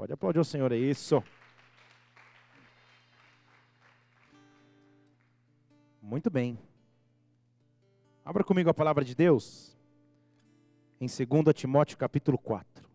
Pode aplaudir o Senhor, é isso. Muito bem. Abra comigo a palavra de Deus em 2 Timóteo capítulo 4.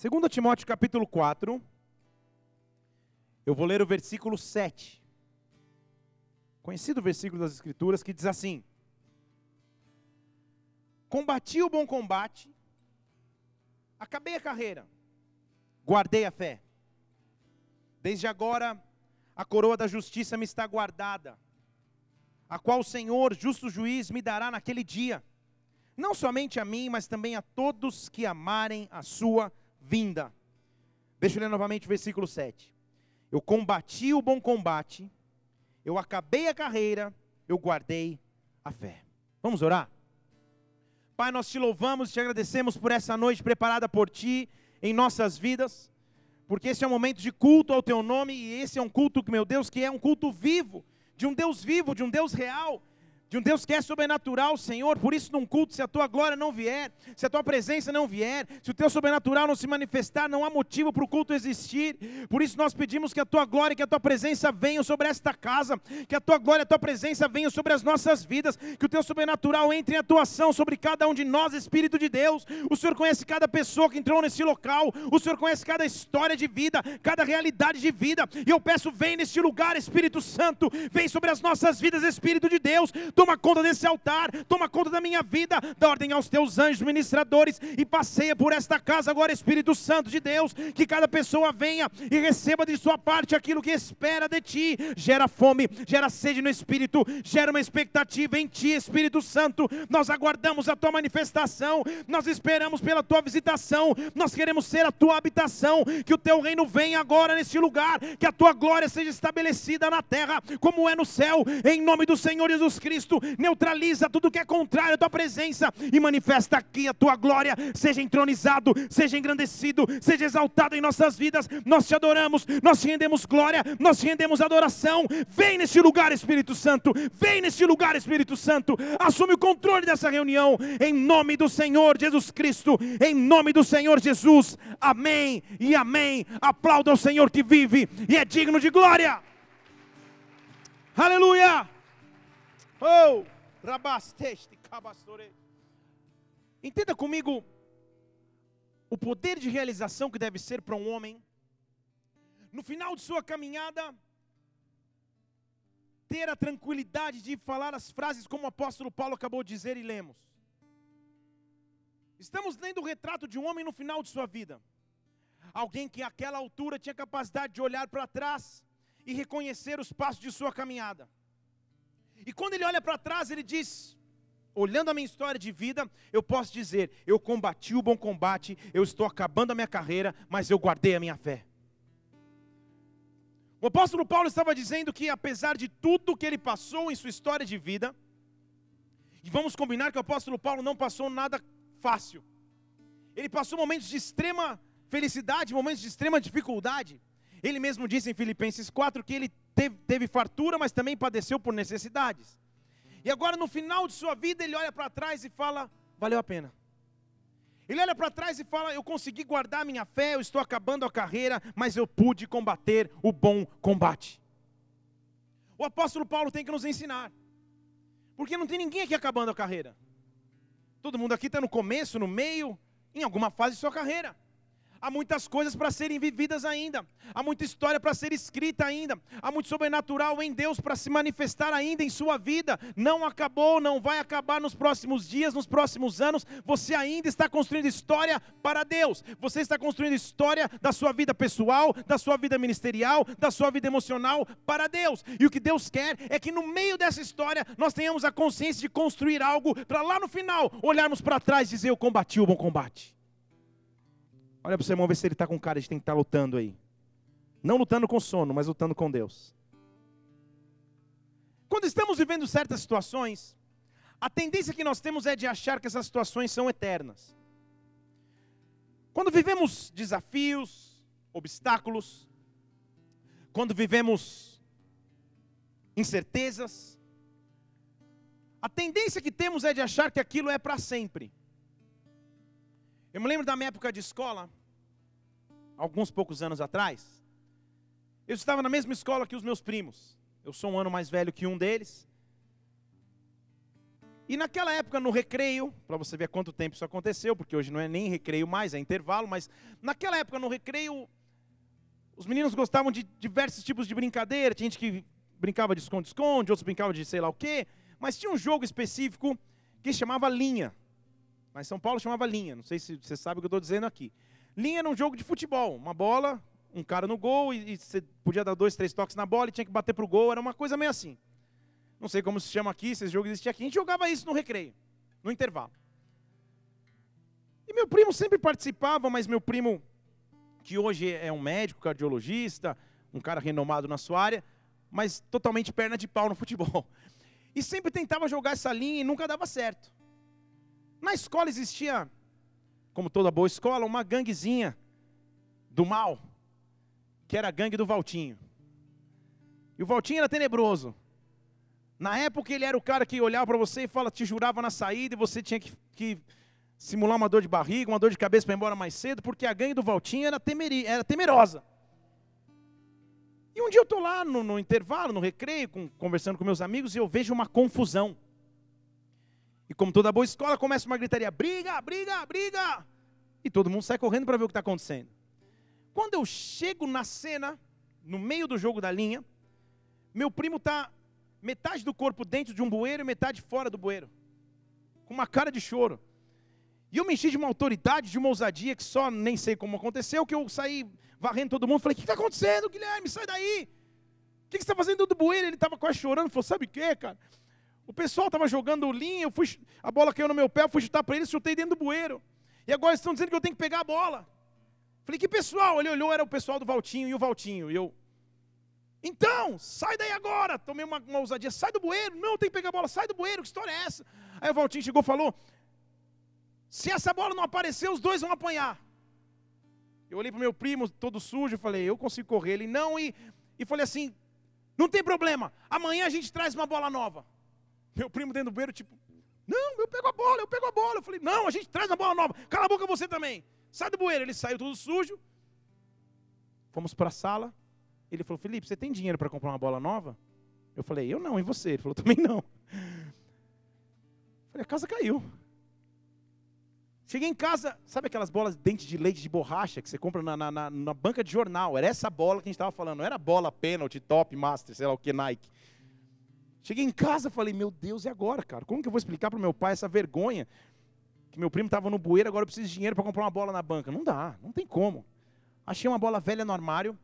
2 Timóteo capítulo 4. Eu vou ler o versículo 7. Conhecido versículo das Escrituras que diz assim: Combati o bom combate, acabei a carreira, guardei a fé. Desde agora, a coroa da justiça me está guardada, a qual o Senhor, justo juiz, me dará naquele dia não somente a mim, mas também a todos que amarem a sua vinda. Deixa eu ler novamente o versículo 7. Eu combati o bom combate, eu acabei a carreira, eu guardei a fé. Vamos orar? Pai, nós te louvamos te agradecemos por essa noite preparada por ti em nossas vidas, porque esse é um momento de culto ao teu nome e esse é um culto, meu Deus, que é um culto vivo, de um Deus vivo, de um Deus real, de um Deus que é sobrenatural, Senhor. Por isso, num culto, se a tua glória não vier, se a tua presença não vier, se o teu sobrenatural não se manifestar, não há motivo para o culto existir. Por isso, nós pedimos que a tua glória, que a tua presença venham sobre esta casa, que a tua glória, a tua presença venham sobre as nossas vidas, que o teu sobrenatural entre em atuação sobre cada um de nós, Espírito de Deus. O Senhor conhece cada pessoa que entrou nesse local, o Senhor conhece cada história de vida, cada realidade de vida. E eu peço, vem neste lugar, Espírito Santo, vem sobre as nossas vidas, Espírito de Deus toma conta desse altar, toma conta da minha vida, dá ordem aos teus anjos ministradores e passeia por esta casa agora, Espírito Santo de Deus, que cada pessoa venha e receba de sua parte aquilo que espera de ti. Gera fome, gera sede no Espírito, gera uma expectativa em ti, Espírito Santo. Nós aguardamos a tua manifestação, nós esperamos pela tua visitação, nós queremos ser a tua habitação, que o teu reino venha agora neste lugar, que a tua glória seja estabelecida na terra, como é no céu, em nome do Senhor Jesus Cristo. Cristo, neutraliza tudo que é contrário à tua presença e manifesta aqui a tua glória. Seja entronizado, seja engrandecido, seja exaltado em nossas vidas. Nós te adoramos, nós te rendemos glória, nós te rendemos adoração. Vem neste lugar, Espírito Santo, vem neste lugar, Espírito Santo. Assume o controle dessa reunião, em nome do Senhor Jesus Cristo, em nome do Senhor Jesus. Amém e amém. Aplauda o Senhor que vive e é digno de glória. Aleluia! Oh, rabasteste, cabastore. Entenda comigo o poder de realização que deve ser para um homem, no final de sua caminhada, ter a tranquilidade de falar as frases como o apóstolo Paulo acabou de dizer e lemos. Estamos lendo o retrato de um homem no final de sua vida. Alguém que àquela altura tinha capacidade de olhar para trás e reconhecer os passos de sua caminhada. E quando ele olha para trás, ele diz: olhando a minha história de vida, eu posso dizer: eu combati o bom combate, eu estou acabando a minha carreira, mas eu guardei a minha fé. O apóstolo Paulo estava dizendo que, apesar de tudo que ele passou em sua história de vida, e vamos combinar que o apóstolo Paulo não passou nada fácil, ele passou momentos de extrema felicidade, momentos de extrema dificuldade. Ele mesmo disse em Filipenses 4 que ele teve, teve fartura, mas também padeceu por necessidades. E agora, no final de sua vida, ele olha para trás e fala: valeu a pena. Ele olha para trás e fala: Eu consegui guardar minha fé, eu estou acabando a carreira, mas eu pude combater o bom combate. O apóstolo Paulo tem que nos ensinar, porque não tem ninguém aqui acabando a carreira. Todo mundo aqui está no começo, no meio, em alguma fase de sua carreira. Há muitas coisas para serem vividas ainda. Há muita história para ser escrita ainda. Há muito sobrenatural em Deus para se manifestar ainda em sua vida. Não acabou, não vai acabar nos próximos dias, nos próximos anos. Você ainda está construindo história para Deus. Você está construindo história da sua vida pessoal, da sua vida ministerial, da sua vida emocional para Deus. E o que Deus quer é que no meio dessa história nós tenhamos a consciência de construir algo para lá no final olharmos para trás e dizer: Eu combati o bom combate. Olha para o seu irmão, ver se ele está com cara de tem que estar lutando aí. Não lutando com sono, mas lutando com Deus. Quando estamos vivendo certas situações, a tendência que nós temos é de achar que essas situações são eternas. Quando vivemos desafios, obstáculos, quando vivemos incertezas, a tendência que temos é de achar que aquilo é para sempre. Eu me lembro da minha época de escola, alguns poucos anos atrás. Eu estava na mesma escola que os meus primos. Eu sou um ano mais velho que um deles. E naquela época, no recreio, para você ver quanto tempo isso aconteceu, porque hoje não é nem recreio mais, é intervalo, mas naquela época, no recreio, os meninos gostavam de diversos tipos de brincadeira. Tinha gente que brincava de esconde-esconde, outros brincavam de sei lá o quê. Mas tinha um jogo específico que chamava linha. Mas São Paulo chamava linha. Não sei se você sabe o que eu estou dizendo aqui. Linha era um jogo de futebol. Uma bola, um cara no gol, e, e você podia dar dois, três toques na bola e tinha que bater para o gol. Era uma coisa meio assim. Não sei como se chama aqui, se esse jogo existia aqui. A gente jogava isso no recreio, no intervalo. E meu primo sempre participava, mas meu primo, que hoje é um médico, cardiologista, um cara renomado na sua área, mas totalmente perna de pau no futebol. E sempre tentava jogar essa linha e nunca dava certo. Na escola existia, como toda boa escola, uma ganguezinha do mal, que era a gangue do Valtinho. E o Valtinho era tenebroso. Na época ele era o cara que olhava para você e fala, te jurava na saída e você tinha que, que simular uma dor de barriga, uma dor de cabeça para ir embora mais cedo, porque a gangue do Valtinho era, temeri, era temerosa. E um dia eu estou lá no, no, intervalo, no recreio, com, conversando com meus amigos, e eu vejo uma confusão. E como toda boa escola, começa uma gritaria: briga, briga, briga! E todo mundo sai correndo para ver o que está acontecendo. Quando eu chego na cena, no meio do jogo da linha, meu primo está metade do corpo dentro de um bueiro e metade fora do bueiro, com uma cara de choro. E eu me enchi de uma autoridade, de uma ousadia que só nem sei como aconteceu, que eu saí varrendo todo mundo, falei, o que está acontecendo, Guilherme, sai daí. O que, você está fazendo do bueiro? Ele estava quase chorando, falou, sabe o que, cara? O pessoal estava jogando linha, eu fui, a bola caiu no meu pé, eu fui chutar para ele, chutei dentro do bueiro. E agora estão dizendo que eu tenho que pegar a bola. Falei, que pessoal? Ele olhou, era o pessoal do Valtinho e o Valtinho. E eu, então, sai daí agora. Tomei uma, uma ousadia, sai do bueiro. Não, tem que pegar a bola, sai do bueiro, que história é essa? Aí o Valtinho chegou e falou: se essa bola não aparecer, os dois vão apanhar. Eu olhei para o meu primo, todo sujo, e falei, eu consigo correr. Ele, não, e, e falei assim, não tem problema, amanhã a gente traz uma bola nova. Meu primo dentro do bueiro, tipo, não, eu pego a bola, eu pego a bola. Eu falei, não, a gente traz uma bola nova, cala a boca você também. Sai do bueiro. Ele saiu todo sujo, fomos para a sala, ele falou, Felipe, você tem dinheiro para comprar uma bola nova? Eu falei, eu não, e você? Ele falou, também não. Eu falei, a casa caiu. Cheguei em casa, sabe aquelas bolas de dente de leite de borracha que você compra na, na, na banca de jornal? Era essa bola que a gente estava falando, não era bola pênalti, top, master, sei lá o que, Nike. Cheguei em casa, falei, meu Deus, e agora, cara? Como que eu vou explicar para meu pai essa vergonha? Que meu primo estava no bueiro, agora eu preciso de dinheiro para comprar uma bola na banca. Não dá, não tem como. Achei uma bola velha no armário,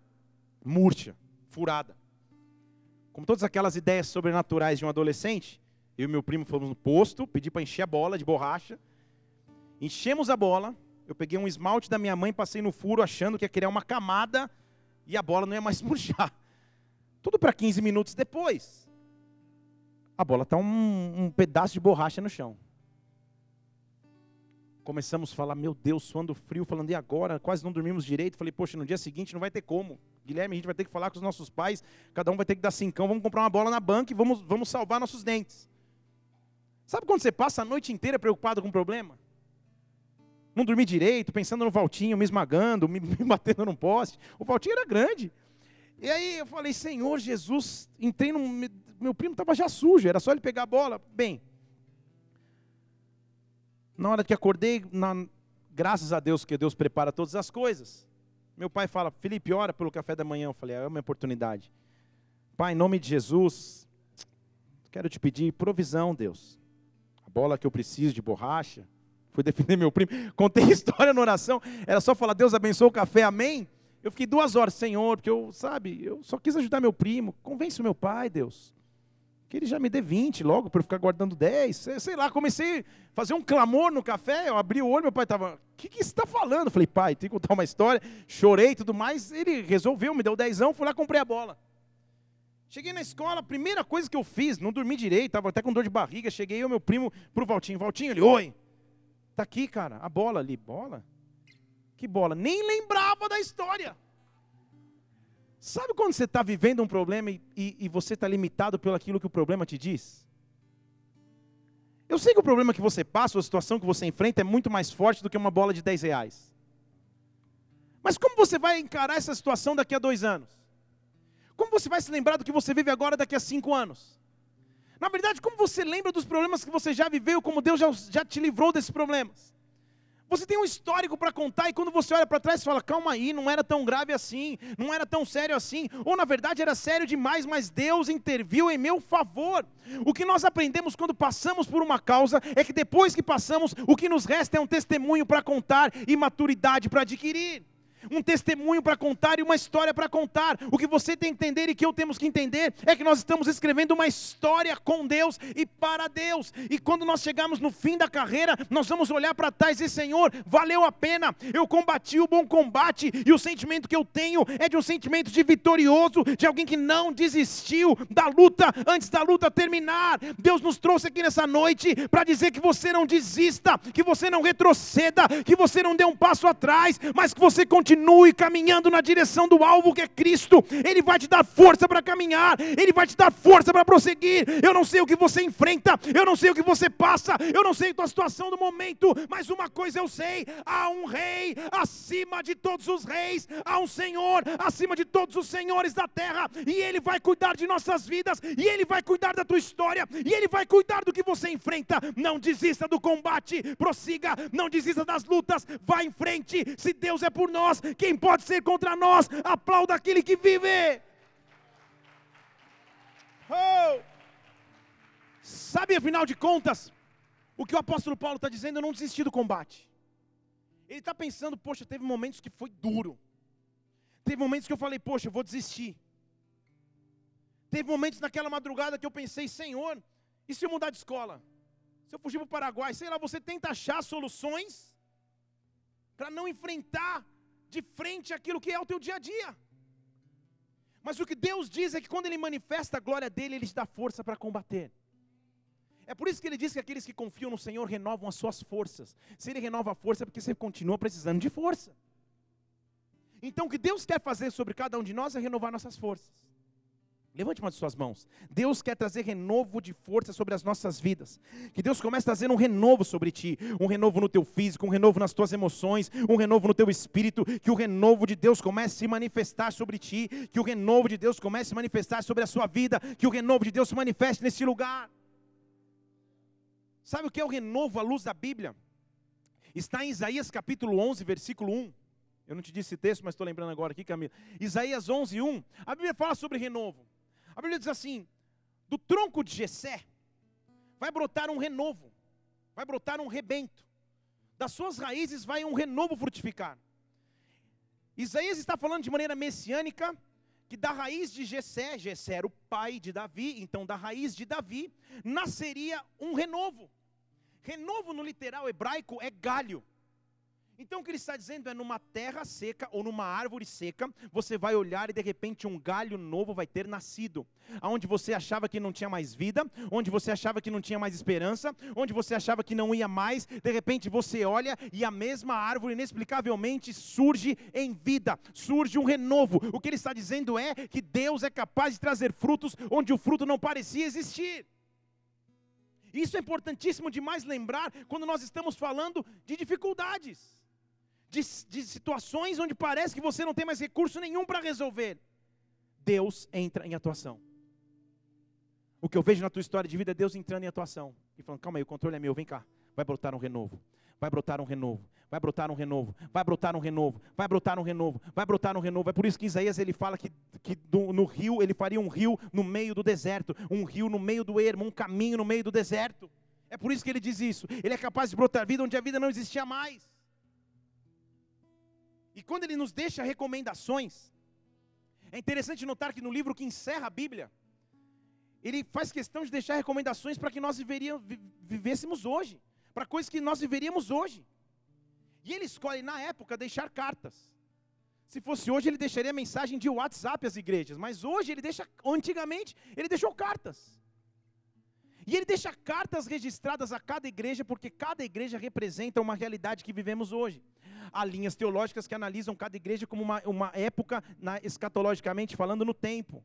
murcha, furada. Como todas aquelas ideias sobrenaturais de um adolescente, eu e meu primo fomos no posto, pedi para encher a bola de borracha. Enchemos a bola, eu peguei um esmalte da minha mãe, passei no furo achando que ia criar uma camada e a bola não ia mais murchar. Tudo para 15 minutos depois. A bola está um, um pedaço de borracha no chão começamos a falar, meu Deus, suando frio, falando, e agora? Quase não dormimos direito. Falei, poxa, no dia seguinte não vai ter como. Guilherme, a gente vai ter que falar com os nossos pais, cada um vai ter que dar cincão, vamos comprar uma bola na banca e vamos, vamos salvar nossos dentes. Sabe quando você passa a noite inteira preocupado com o problema? Não dormi direito, pensando no Valtinho, me esmagando, me, me batendo num poste. O Valtinho era grande. E aí eu falei, Senhor Jesus, entrei no. Meu primo estava já sujo, era só ele pegar a bola. Bem, na hora que acordei, na, graças a Deus que Deus prepara todas as coisas. Meu pai fala, Felipe, ora pelo café da manhã. Eu falei, é uma oportunidade. Pai, em nome de Jesus, quero te pedir provisão, Deus. A bola que eu preciso de borracha. Fui defender meu primo. Contei história na oração. Era só falar, Deus abençoe o café, amém? Eu fiquei duas horas, Senhor, porque eu, sabe, eu só quis ajudar meu primo. Convence o meu pai, Deus que ele já me dê 20 logo para eu ficar guardando 10. Sei lá, comecei a fazer um clamor no café, eu abri o olho, meu pai estava, o que, que você está falando? Falei, pai, tem que contar uma história. Chorei e tudo mais. Ele resolveu, me deu dezão, fui lá comprei a bola. Cheguei na escola, a primeira coisa que eu fiz, não dormi direito, estava até com dor de barriga. Cheguei eu, meu primo, para o Valtinho. Valtinho, ele, oi. Tá aqui, cara, a bola ali. Bola? Que bola, nem lembrava da história. Sabe quando você está vivendo um problema e, e, e você está limitado pelo aquilo que o problema te diz? Eu sei que o problema que você passa, a situação que você enfrenta é muito mais forte do que uma bola de 10 reais. Mas como você vai encarar essa situação daqui a dois anos? Como você vai se lembrar do que você vive agora daqui a cinco anos? Na verdade, como você lembra dos problemas que você já viveu, como Deus já, já te livrou desses problemas? Você tem um histórico para contar e quando você olha para trás fala: calma aí, não era tão grave assim, não era tão sério assim, ou na verdade era sério demais, mas Deus interviu em meu favor. O que nós aprendemos quando passamos por uma causa é que depois que passamos, o que nos resta é um testemunho para contar e maturidade para adquirir um testemunho para contar e uma história para contar. O que você tem que entender e que eu temos que entender é que nós estamos escrevendo uma história com Deus e para Deus. E quando nós chegarmos no fim da carreira, nós vamos olhar para trás e Senhor, valeu a pena, eu combati o bom combate, e o sentimento que eu tenho é de um sentimento de vitorioso, de alguém que não desistiu da luta antes da luta terminar. Deus nos trouxe aqui nessa noite para dizer que você não desista, que você não retroceda, que você não dê um passo atrás, mas que você continue continue caminhando na direção do alvo que é Cristo. Ele vai te dar força para caminhar, Ele vai te dar força para prosseguir. Eu não sei o que você enfrenta, eu não sei o que você passa, eu não sei a tua situação do momento, mas uma coisa eu sei: há um rei acima de todos os reis, há um Senhor acima de todos os senhores da terra, e Ele vai cuidar de nossas vidas, e Ele vai cuidar da tua história, e Ele vai cuidar do que você enfrenta. Não desista do combate, prossiga, não desista das lutas, vá em frente. Se Deus é por nós, quem pode ser contra nós? Aplauda aquele que vive. Oh! Sabe, afinal de contas, o que o apóstolo Paulo está dizendo? Eu não desisti do combate. Ele está pensando, poxa, teve momentos que foi duro. Teve momentos que eu falei, poxa, eu vou desistir. Teve momentos naquela madrugada que eu pensei, Senhor, e se eu mudar de escola? Se eu fugir para o Paraguai? Sei lá, você tenta achar soluções para não enfrentar de frente àquilo que é o teu dia a dia. Mas o que Deus diz é que quando Ele manifesta a glória dele, Ele te dá força para combater. É por isso que Ele diz que aqueles que confiam no Senhor renovam as suas forças. Se Ele renova a força, é porque você continua precisando de força. Então, o que Deus quer fazer sobre cada um de nós é renovar nossas forças. Levante uma de suas mãos. Deus quer trazer renovo de força sobre as nossas vidas. Que Deus comece a trazer um renovo sobre ti, um renovo no teu físico, um renovo nas tuas emoções, um renovo no teu espírito, que o renovo de Deus comece a se manifestar sobre ti, que o renovo de Deus comece a se manifestar sobre a sua vida, que o renovo de Deus se manifeste nesse lugar. Sabe o que é o renovo à luz da Bíblia? Está em Isaías capítulo 11, versículo 1. Eu não te disse esse texto, mas estou lembrando agora aqui, Camila. Isaías 11, 1. A Bíblia fala sobre renovo. A Bíblia diz assim: do tronco de Jessé vai brotar um renovo, vai brotar um rebento. Das suas raízes vai um renovo frutificar. Isaías está falando de maneira messiânica que da raiz de Jessé, Jessé era o pai de Davi, então da raiz de Davi nasceria um renovo. Renovo no literal hebraico é galho. Então o que ele está dizendo é numa terra seca ou numa árvore seca, você vai olhar e de repente um galho novo vai ter nascido. Aonde você achava que não tinha mais vida, onde você achava que não tinha mais esperança, onde você achava que não ia mais, de repente você olha e a mesma árvore inexplicavelmente surge em vida, surge um renovo. O que ele está dizendo é que Deus é capaz de trazer frutos onde o fruto não parecia existir. Isso é importantíssimo demais lembrar quando nós estamos falando de dificuldades de, de situações onde parece que você não tem mais recurso nenhum para resolver, Deus entra em atuação. O que eu vejo na tua história de vida é Deus entrando em atuação e falando: calma aí, o controle é meu, vem cá, vai brotar um renovo, vai brotar um renovo, vai brotar um renovo, vai brotar um renovo, vai brotar um renovo, vai brotar um renovo. É por isso que Isaías ele fala que, que do, no rio ele faria um rio no meio do deserto, um rio no meio do ermo, um caminho no meio do deserto. É por isso que ele diz isso. Ele é capaz de brotar vida onde a vida não existia mais. E quando ele nos deixa recomendações, é interessante notar que no livro que encerra a Bíblia, ele faz questão de deixar recomendações para que nós vivêssemos hoje, para coisas que nós viveríamos hoje. E ele escolhe, na época, deixar cartas. Se fosse hoje, ele deixaria mensagem de WhatsApp às igrejas, mas hoje ele deixa, antigamente, ele deixou cartas. E ele deixa cartas registradas a cada igreja, porque cada igreja representa uma realidade que vivemos hoje. Há linhas teológicas que analisam cada igreja como uma, uma época, na, escatologicamente falando, no tempo.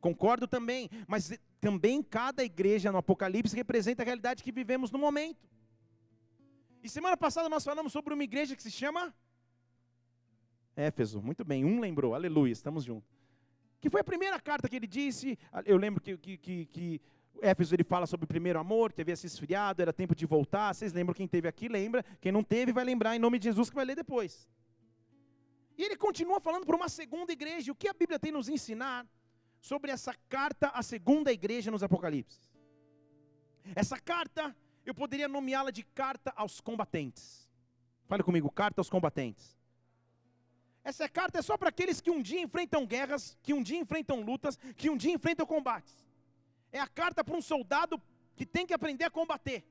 Concordo também, mas também cada igreja no Apocalipse representa a realidade que vivemos no momento. E semana passada nós falamos sobre uma igreja que se chama Éfeso. Muito bem, um lembrou, aleluia, estamos juntos. Que foi a primeira carta que ele disse. Eu lembro que, que, que, que Éfeso ele fala sobre o primeiro amor, que havia se esfriado, era tempo de voltar. Vocês lembram quem teve aqui? Lembra. Quem não teve, vai lembrar em nome de Jesus que vai ler depois. E ele continua falando para uma segunda igreja. O que a Bíblia tem nos ensinar sobre essa carta à segunda igreja nos Apocalipse? Essa carta, eu poderia nomeá-la de carta aos combatentes. Fale comigo, carta aos combatentes. Essa carta é só para aqueles que um dia enfrentam guerras, que um dia enfrentam lutas, que um dia enfrentam combates. É a carta para um soldado que tem que aprender a combater.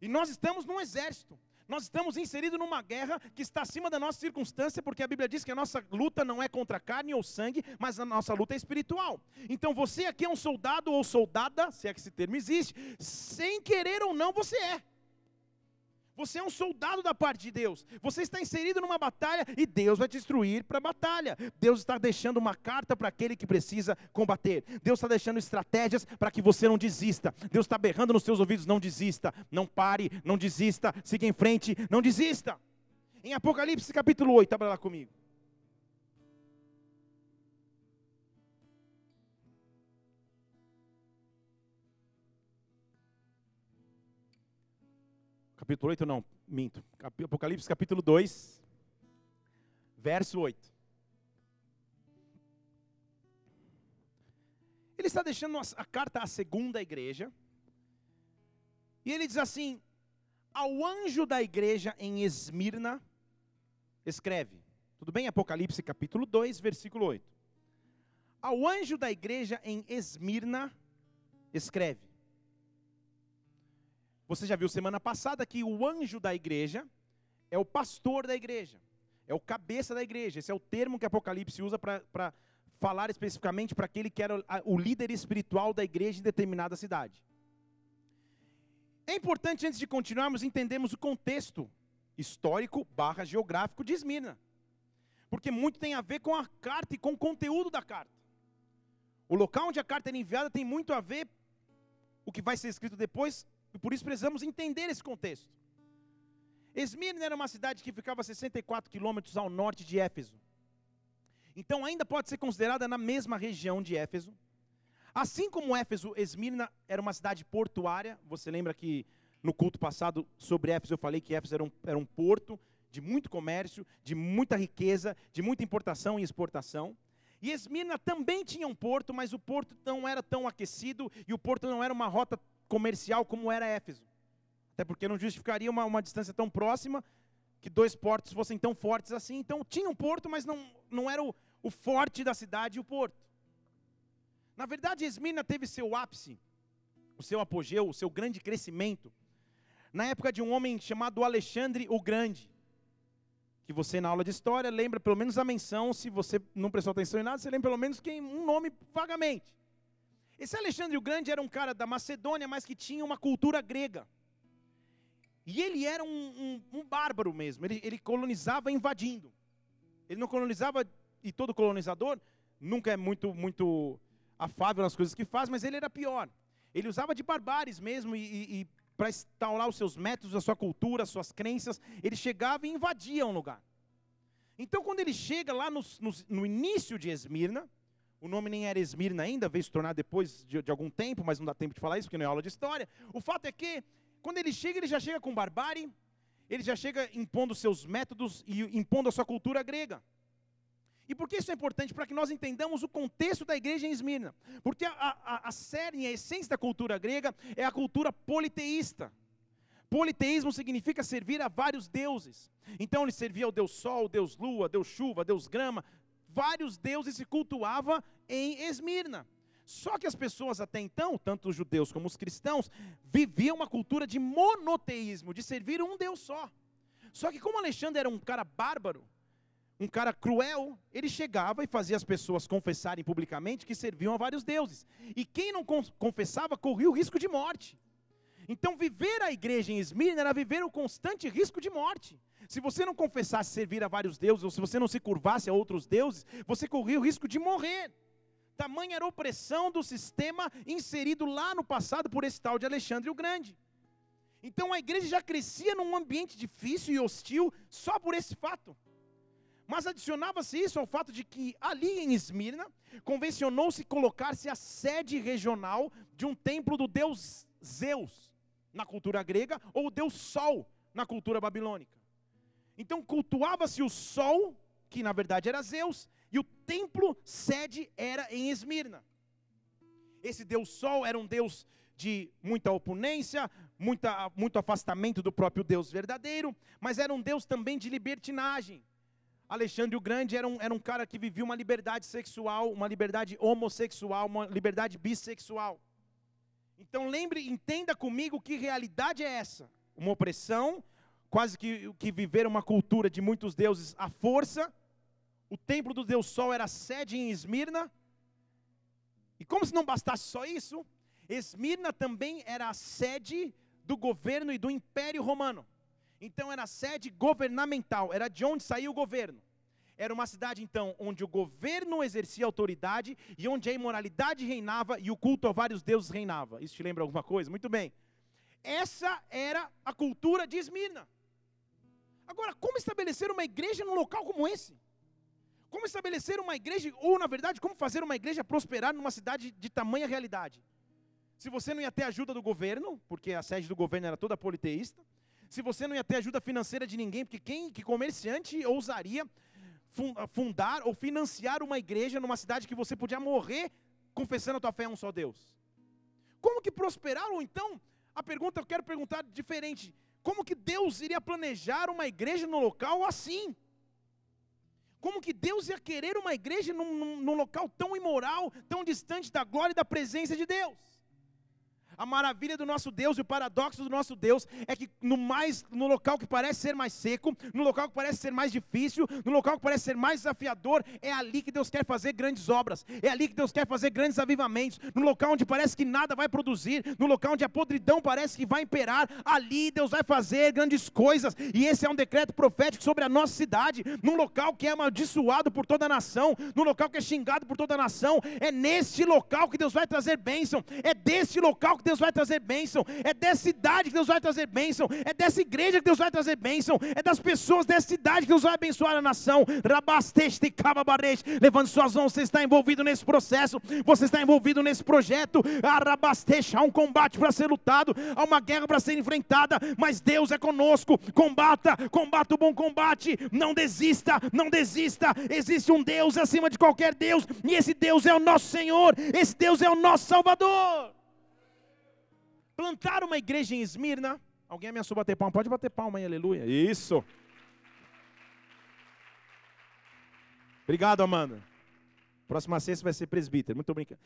E nós estamos num exército. Nós estamos inseridos numa guerra que está acima da nossa circunstância, porque a Bíblia diz que a nossa luta não é contra carne ou sangue, mas a nossa luta é espiritual. Então você aqui é um soldado ou soldada, se é que esse termo existe, sem querer ou não, você é. Você é um soldado da parte de Deus. Você está inserido numa batalha e Deus vai te instruir para a batalha. Deus está deixando uma carta para aquele que precisa combater. Deus está deixando estratégias para que você não desista. Deus está berrando nos seus ouvidos: não desista, não pare, não desista, siga em frente, não desista. Em Apocalipse capítulo 8, abra lá comigo. Capítulo 8 não, minto. Apocalipse capítulo 2, verso 8. Ele está deixando a carta à segunda igreja. E ele diz assim: Ao anjo da igreja em Esmirna, escreve. Tudo bem? Apocalipse capítulo 2, versículo 8. Ao anjo da igreja em Esmirna, escreve. Você já viu semana passada que o anjo da igreja é o pastor da igreja, é o cabeça da igreja. Esse é o termo que Apocalipse usa para falar especificamente para aquele que era o líder espiritual da igreja em determinada cidade. É importante, antes de continuarmos, entendermos o contexto histórico barra geográfico de Esmirna. Porque muito tem a ver com a carta e com o conteúdo da carta. O local onde a carta é enviada tem muito a ver o que vai ser escrito depois e por isso precisamos entender esse contexto. Esmirna era uma cidade que ficava a 64 quilômetros ao norte de Éfeso. Então ainda pode ser considerada na mesma região de Éfeso. Assim como Éfeso, Esmirna era uma cidade portuária. Você lembra que no culto passado sobre Éfeso eu falei que Éfeso era um, era um porto de muito comércio, de muita riqueza, de muita importação e exportação. E Esmirna também tinha um porto, mas o porto não era tão aquecido e o porto não era uma rota comercial como era Éfeso. Até porque não justificaria uma, uma distância tão próxima que dois portos fossem tão fortes assim. Então tinha um porto, mas não, não era o, o forte da cidade o porto. Na verdade, Esmirna teve seu ápice, o seu apogeu, o seu grande crescimento, na época de um homem chamado Alexandre o Grande. Que você, na aula de história, lembra pelo menos a menção, se você não prestou atenção em nada, você lembra pelo menos quem, um nome vagamente. Esse Alexandre o Grande era um cara da Macedônia, mas que tinha uma cultura grega. E ele era um, um, um bárbaro mesmo, ele, ele colonizava invadindo. Ele não colonizava, e todo colonizador nunca é muito, muito afável nas coisas que faz, mas ele era pior. Ele usava de barbares mesmo, e, e, e para instaurar os seus métodos, a sua cultura, as suas crenças, ele chegava e invadia um lugar. Então, quando ele chega lá no, no, no início de Esmirna, o nome nem era Esmirna ainda, veio se tornar depois de, de, algum tempo, mas não dá tempo de falar isso, porque não é aula de história. O fato é que, quando ele chega, ele já chega com barbárie, ele já chega impondo seus métodos e impondo a sua cultura grega. E por que isso é importante? Para que nós entendamos o contexto da igreja em Esmirna. Porque a, a, a a essência da cultura grega é a cultura politeísta. Politeísmo significa servir a vários deuses. Então ele servia ao Deus Sol, Deus Lua, Deus Chuva, Deus Grama, vários deuses se cultuava em Esmirna. Só que as pessoas até então, tanto os judeus como os cristãos, viviam uma cultura de monoteísmo, de servir um Deus só. Só que como Alexandre era um cara bárbaro, um cara cruel, ele chegava e fazia as pessoas confessarem publicamente que serviam a vários deuses. E quem não confessava corria o risco de morte. Então, viver a igreja em Esmirna era viver o constante risco de morte. Se você não confessasse servir a vários deuses, ou se você não se curvasse a outros deuses, você corria o risco de morrer. Tamanha era a opressão do sistema inserido lá no passado por esse tal de Alexandre o Grande. Então a igreja já crescia num ambiente difícil e hostil só por esse fato. Mas adicionava-se isso ao fato de que ali em Esmirna convencionou-se colocar-se a sede regional de um templo do deus Zeus na cultura grega ou o deus Sol na cultura babilônica. Então cultuava-se o Sol, que na verdade era Zeus, e o templo sede era em Esmirna. Esse deus Sol era um deus de muita oponência, muita, muito afastamento do próprio Deus verdadeiro, mas era um Deus também de libertinagem. Alexandre o Grande era um, era um cara que vivia uma liberdade sexual, uma liberdade homossexual, uma liberdade bissexual. Então lembre, entenda comigo que realidade é essa: uma opressão, quase que, que viver uma cultura de muitos deuses à força. O templo do Deus Sol era sede em Esmirna. E como se não bastasse só isso, Esmirna também era a sede do governo e do Império Romano. Então era sede governamental, era de onde saía o governo. Era uma cidade, então, onde o governo exercia autoridade e onde a imoralidade reinava e o culto a vários deuses reinava. Isso te lembra alguma coisa? Muito bem. Essa era a cultura de Esmirna. Agora, como estabelecer uma igreja num local como esse? Como estabelecer uma igreja, ou na verdade, como fazer uma igreja prosperar numa cidade de tamanha realidade? Se você não ia ter ajuda do governo, porque a sede do governo era toda politeísta, se você não ia ter ajuda financeira de ninguém, porque quem que comerciante ousaria fundar ou financiar uma igreja numa cidade que você podia morrer confessando a tua fé a um só Deus? Como que prosperar? Ou então, a pergunta eu quero perguntar diferente: como que Deus iria planejar uma igreja no local assim? Como que Deus ia querer uma igreja num, num, num local tão imoral, tão distante da glória e da presença de Deus? A maravilha do nosso Deus e o paradoxo do nosso Deus é que no mais no local que parece ser mais seco, no local que parece ser mais difícil, no local que parece ser mais desafiador, é ali que Deus quer fazer grandes obras. É ali que Deus quer fazer grandes avivamentos. No local onde parece que nada vai produzir, no local onde a podridão parece que vai imperar, ali Deus vai fazer grandes coisas. E esse é um decreto profético sobre a nossa cidade, num local que é amaldiçoado por toda a nação, num local que é xingado por toda a nação. É neste local que Deus vai trazer bênção. É deste local que Deus vai trazer bênção, é dessa cidade que Deus vai trazer bênção, é dessa igreja que Deus vai trazer bênção, é das pessoas dessa cidade que Deus vai abençoar a nação. Rabasteste cababarete, levante suas mãos, você está envolvido nesse processo, você está envolvido nesse projeto. Arabasteste, há um combate para ser lutado, há uma guerra para ser enfrentada, mas Deus é conosco. Combata, combata o bom combate, não desista, não desista. Existe um Deus acima de qualquer Deus, e esse Deus é o nosso Senhor, esse Deus é o nosso Salvador plantar uma igreja em Esmirna. Alguém ameaçou bater palma? Pode bater palma aí, aleluia. Isso. Obrigado, Amanda. Próxima sexta vai ser presbítero. Muito obrigado.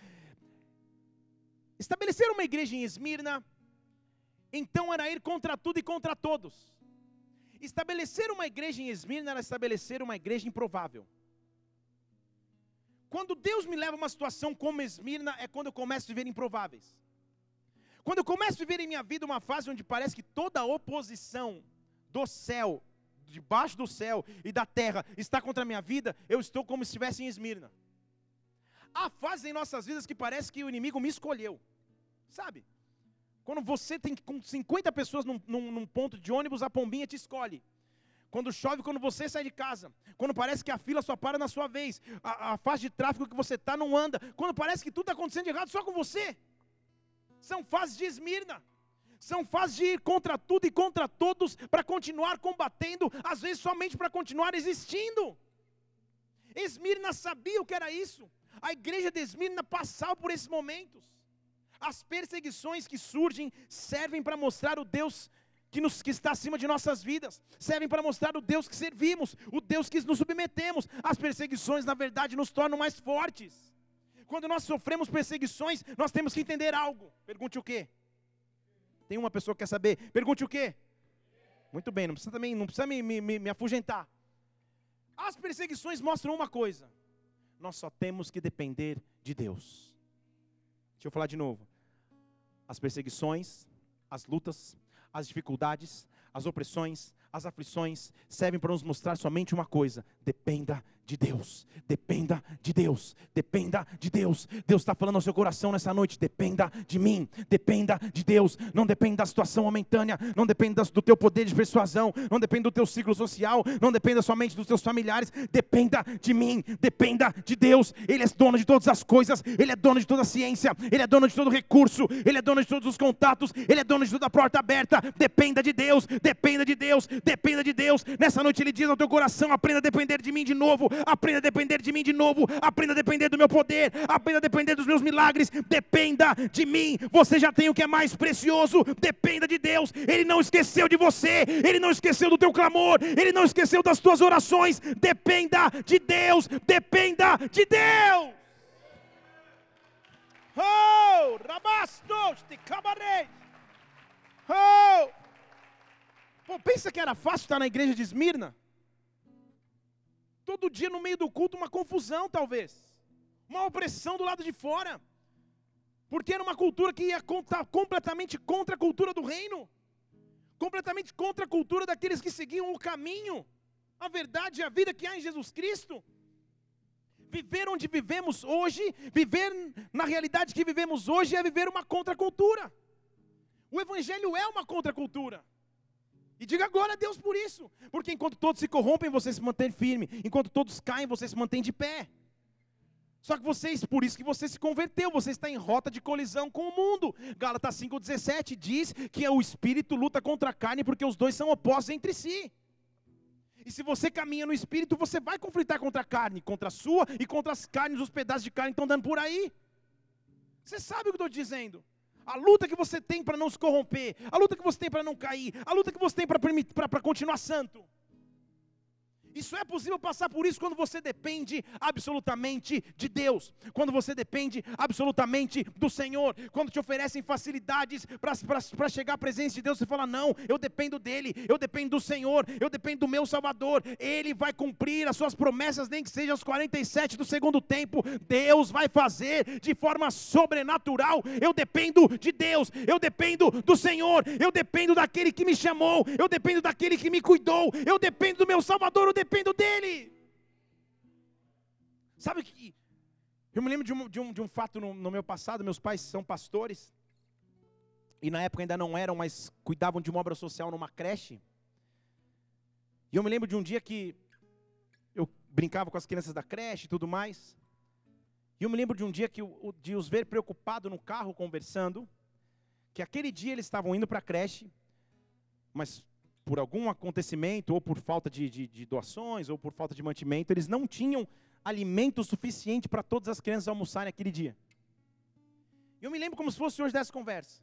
Estabelecer uma igreja em Esmirna, então era ir contra tudo e contra todos. Estabelecer uma igreja em Esmirna era estabelecer uma igreja improvável. Quando Deus me leva a uma situação como Esmirna, é quando eu começo a viver improváveis. Quando eu começo a viver em minha vida uma fase onde parece que toda a oposição do céu, debaixo do céu e da terra está contra a minha vida, eu estou como se estivesse em Esmirna. Há fases em nossas vidas que parece que o inimigo me escolheu, sabe? Quando você tem com 50 pessoas num, num, num ponto de ônibus, a pombinha te escolhe. Quando chove, quando você sai de casa. Quando parece que a fila só para na sua vez. A, a fase de tráfego que você está não anda. Quando parece que tudo está acontecendo de errado só com você. São fases de Esmirna. São fases de ir contra tudo e contra todos para continuar combatendo, às vezes somente para continuar existindo. Esmirna sabia o que era isso. A igreja de Esmirna passava por esses momentos. As perseguições que surgem servem para mostrar o Deus que, nos, que, está acima de nossas vidas, servem para mostrar o Deus que servimos, o Deus que nos submetemos. As perseguições, na verdade, nos tornam mais fortes quando nós sofremos perseguições, nós temos que entender algo. Pergunte o quê? Tem uma pessoa que quer saber. Pergunte o quê? Muito bem, não precisa também, não precisa me, me, me afugentar. As perseguições mostram uma coisa: nós só temos que depender de Deus. Deixa eu falar de novo. As perseguições as lutas, as dificuldades, as opressões, as aflições servem para nos mostrar somente uma coisa: dependa de Deus, dependa de Deus, dependa de Deus. Deus está falando ao seu coração nessa noite: dependa de mim, dependa de Deus. Não depende da situação momentânea, não depende do teu poder de persuasão, não depende do teu ciclo social, não dependa somente dos teus familiares. Dependa de mim, dependa de Deus. Ele é dono de todas as coisas, Ele é dono de toda a ciência, Ele é dono de todo recurso, Ele é dono de todos os contatos, Ele é dono de toda a porta aberta. Dependa de Deus, dependa de Deus, dependa de Deus. Nessa noite Ele diz ao teu coração: aprenda a depender de mim de novo aprenda a depender de mim de novo, aprenda a depender do meu poder, aprenda a depender dos meus milagres, dependa de mim. Você já tem o que é mais precioso, dependa de Deus. Ele não esqueceu de você, ele não esqueceu do teu clamor, ele não esqueceu das tuas orações. Dependa de Deus, dependa de Deus. Oh, rabastos, te cabarei. Oh! Pô, pensa que era fácil estar na igreja de Esmirna? Todo dia no meio do culto uma confusão, talvez, uma opressão do lado de fora, porque era uma cultura que ia contar completamente contra a cultura do reino, completamente contra a cultura daqueles que seguiam o caminho, a verdade e a vida que há em Jesus Cristo. Viver onde vivemos hoje, viver na realidade que vivemos hoje, é viver uma contracultura. O Evangelho é uma contracultura. E diga glória a Deus por isso. Porque enquanto todos se corrompem, você se mantém firme. Enquanto todos caem, você se mantém de pé. Só que vocês, por isso que você se converteu, você está em rota de colisão com o mundo. Gálatas 5,17 diz que o espírito luta contra a carne porque os dois são opostos entre si. E se você caminha no espírito, você vai conflitar contra a carne, contra a sua e contra as carnes, os pedaços de carne que estão dando por aí. Você sabe o que eu estou dizendo? A luta que você tem para não se corromper, a luta que você tem para não cair, a luta que você tem para continuar santo. Isso é possível passar por isso quando você depende absolutamente de Deus, quando você depende absolutamente do Senhor, quando te oferecem facilidades para chegar à presença de Deus, você fala: Não, eu dependo dEle, eu dependo do Senhor, eu dependo do meu Salvador, Ele vai cumprir as suas promessas, nem que seja aos 47 do segundo tempo, Deus vai fazer de forma sobrenatural. Eu dependo de Deus, eu dependo do Senhor, eu dependo daquele que me chamou, eu dependo daquele que me cuidou, eu dependo do meu Salvador, eu dependo dependo dele. Sabe que eu me lembro de um, de um, de um fato no, no meu passado, meus pais são pastores, e na época ainda não eram, mas cuidavam de uma obra social numa creche. E eu me lembro de um dia que eu brincava com as crianças da creche e tudo mais. E eu me lembro de um dia que de os ver preocupado no carro conversando, que aquele dia eles estavam indo para a creche, mas por algum acontecimento, ou por falta de, de, de, doações, ou por falta de mantimento, eles não tinham alimento suficiente para todas as crianças almoçarem aquele dia. E eu me lembro como se fosse hoje dessa conversa.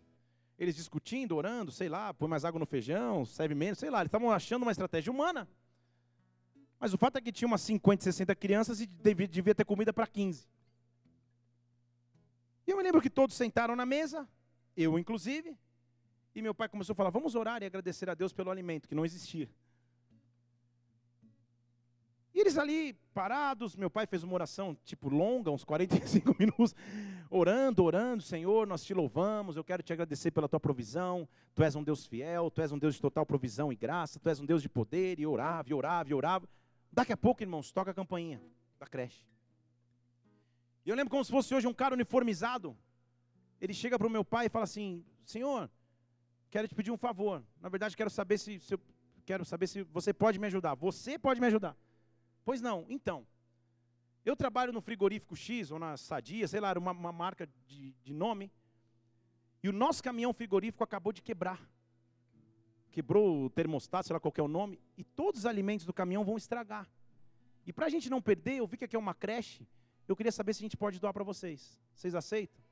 Eles discutindo, orando, sei lá, põe mais água no feijão, serve menos, sei lá, eles estavam achando uma estratégia humana. Mas o fato é que tinha umas 50, 60 crianças e devia, devia ter comida para 15. E eu me lembro que todos sentaram na mesa, eu inclusive, e meu pai começou a falar: vamos orar e agradecer a Deus pelo alimento, que não existia. E eles ali parados, meu pai fez uma oração tipo longa, uns 45 minutos, orando, orando, Senhor, nós te louvamos, eu quero te agradecer pela tua provisão, tu és um Deus fiel, tu és um Deus de total provisão e graça, tu és um Deus de poder, e orava, e orava, e orava. Daqui a pouco, irmãos, toca a campainha da creche. E eu lembro como se fosse hoje um cara uniformizado. Ele chega para o meu pai e fala assim: Senhor, quero te pedir um favor. Na verdade, quero saber se, se eu, quero saber se você pode me ajudar. Você pode me ajudar? Pois não. Então, eu trabalho no frigorífico X ou na Sadia, sei lá, uma, uma marca de, de nome. E o nosso caminhão frigorífico acabou de quebrar. Quebrou o termostato, sei lá qual é o nome, e todos os alimentos do caminhão vão estragar. E para a gente não perder, eu vi que aqui é uma creche, eu queria saber se a gente pode doar para vocês. Vocês aceitam?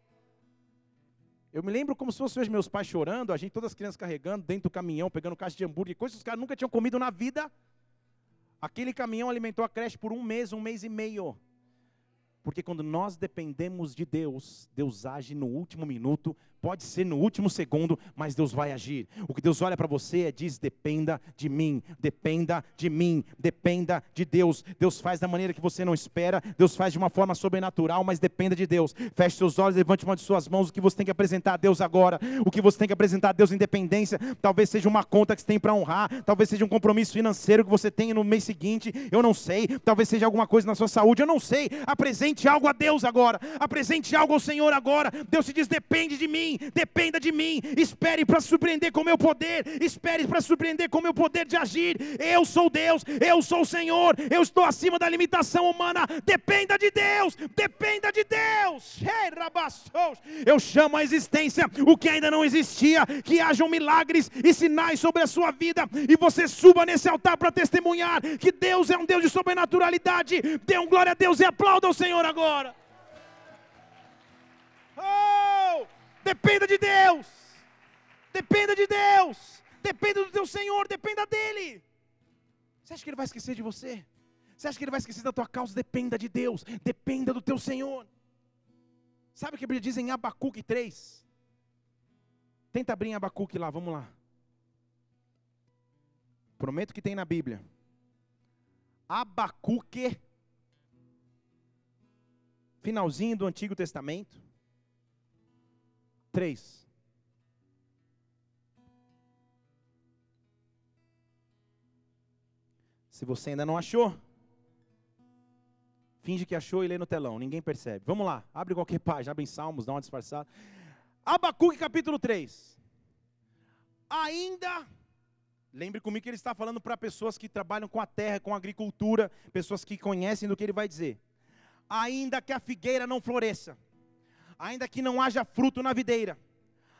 Eu me lembro como se fossem os meus pais chorando, a gente, todas as crianças carregando dentro do caminhão, pegando caixa de hambúrguer, coisas que os caras nunca tinham comido na vida. Aquele caminhão alimentou a creche por um mês, um mês e meio. Porque quando nós dependemos de Deus, Deus age no último minuto Pode ser no último segundo, mas Deus vai agir. O que Deus olha para você é diz: dependa de mim, dependa de mim, dependa de Deus. Deus faz da maneira que você não espera, Deus faz de uma forma sobrenatural, mas dependa de Deus. Feche seus olhos, levante uma de suas mãos. O que você tem que apresentar a Deus agora, o que você tem que apresentar a Deus em dependência, talvez seja uma conta que você tem para honrar, talvez seja um compromisso financeiro que você tem no mês seguinte, eu não sei, talvez seja alguma coisa na sua saúde, eu não sei. Apresente algo a Deus agora, apresente algo ao Senhor agora. Deus se diz: depende de mim, dependa de mim, espere para surpreender com o meu poder, espere para surpreender com o meu poder de agir. Eu sou Deus, eu sou o Senhor, eu estou acima da limitação humana. Dependa de Deus, dependa de Deus. Eu chamo a existência o que ainda não existia, que hajam milagres e sinais sobre a sua vida, e você suba nesse altar para testemunhar que Deus é um Deus de sobrenaturalidade. Dê um glória a Deus e aplauda o Senhor agora. Oh, dependa de Deus, dependa de Deus, dependa do teu Senhor, dependa dEle. Você acha que Ele vai esquecer de você? Você acha que Ele vai esquecer da tua causa? Dependa de Deus, dependa do teu Senhor. Sabe o que a Bíblia diz em Abacuque 3? Tenta abrir em Abacuque lá, vamos lá. Prometo que tem na Bíblia. Abacuque, finalzinho do Antigo Testamento. 3. Se você ainda não achou, finge que achou e lê no telão, ninguém percebe. Vamos lá, abre qualquer página, abre em Salmos, dá uma disfarçada. Abacuque capítulo 3. Ainda, lembre comigo que ele está falando para pessoas que trabalham com a terra, com a agricultura, pessoas que conhecem do que ele vai dizer. Ainda que a figueira não floresça, ainda que não haja fruto na videira,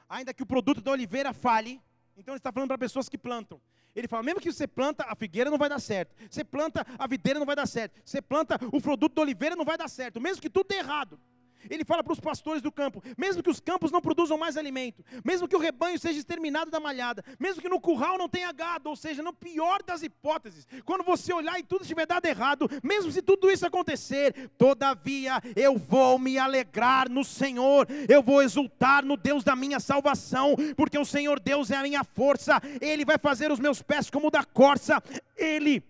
ainda que o produto da oliveira fale, então ele está falando para pessoas que plantam. Ele fala, mesmo que você planta, a figueira não vai dar certo. Você planta, a videira não vai dar certo. Você planta, o produto da oliveira não vai dar certo. Mesmo que tudo dê errado. Ele fala para os pastores do campo: mesmo que os campos não produzam mais alimento, mesmo que o rebanho seja exterminado da malhada, mesmo que no curral não tenha gado, ou seja, no pior das hipóteses, quando você olhar e tudo estiver dado errado, mesmo se tudo isso acontecer, todavia eu vou me alegrar no Senhor, eu vou exultar no Deus da minha salvação, porque o Senhor Deus é a minha força, Ele vai fazer os meus pés como da corça, Ele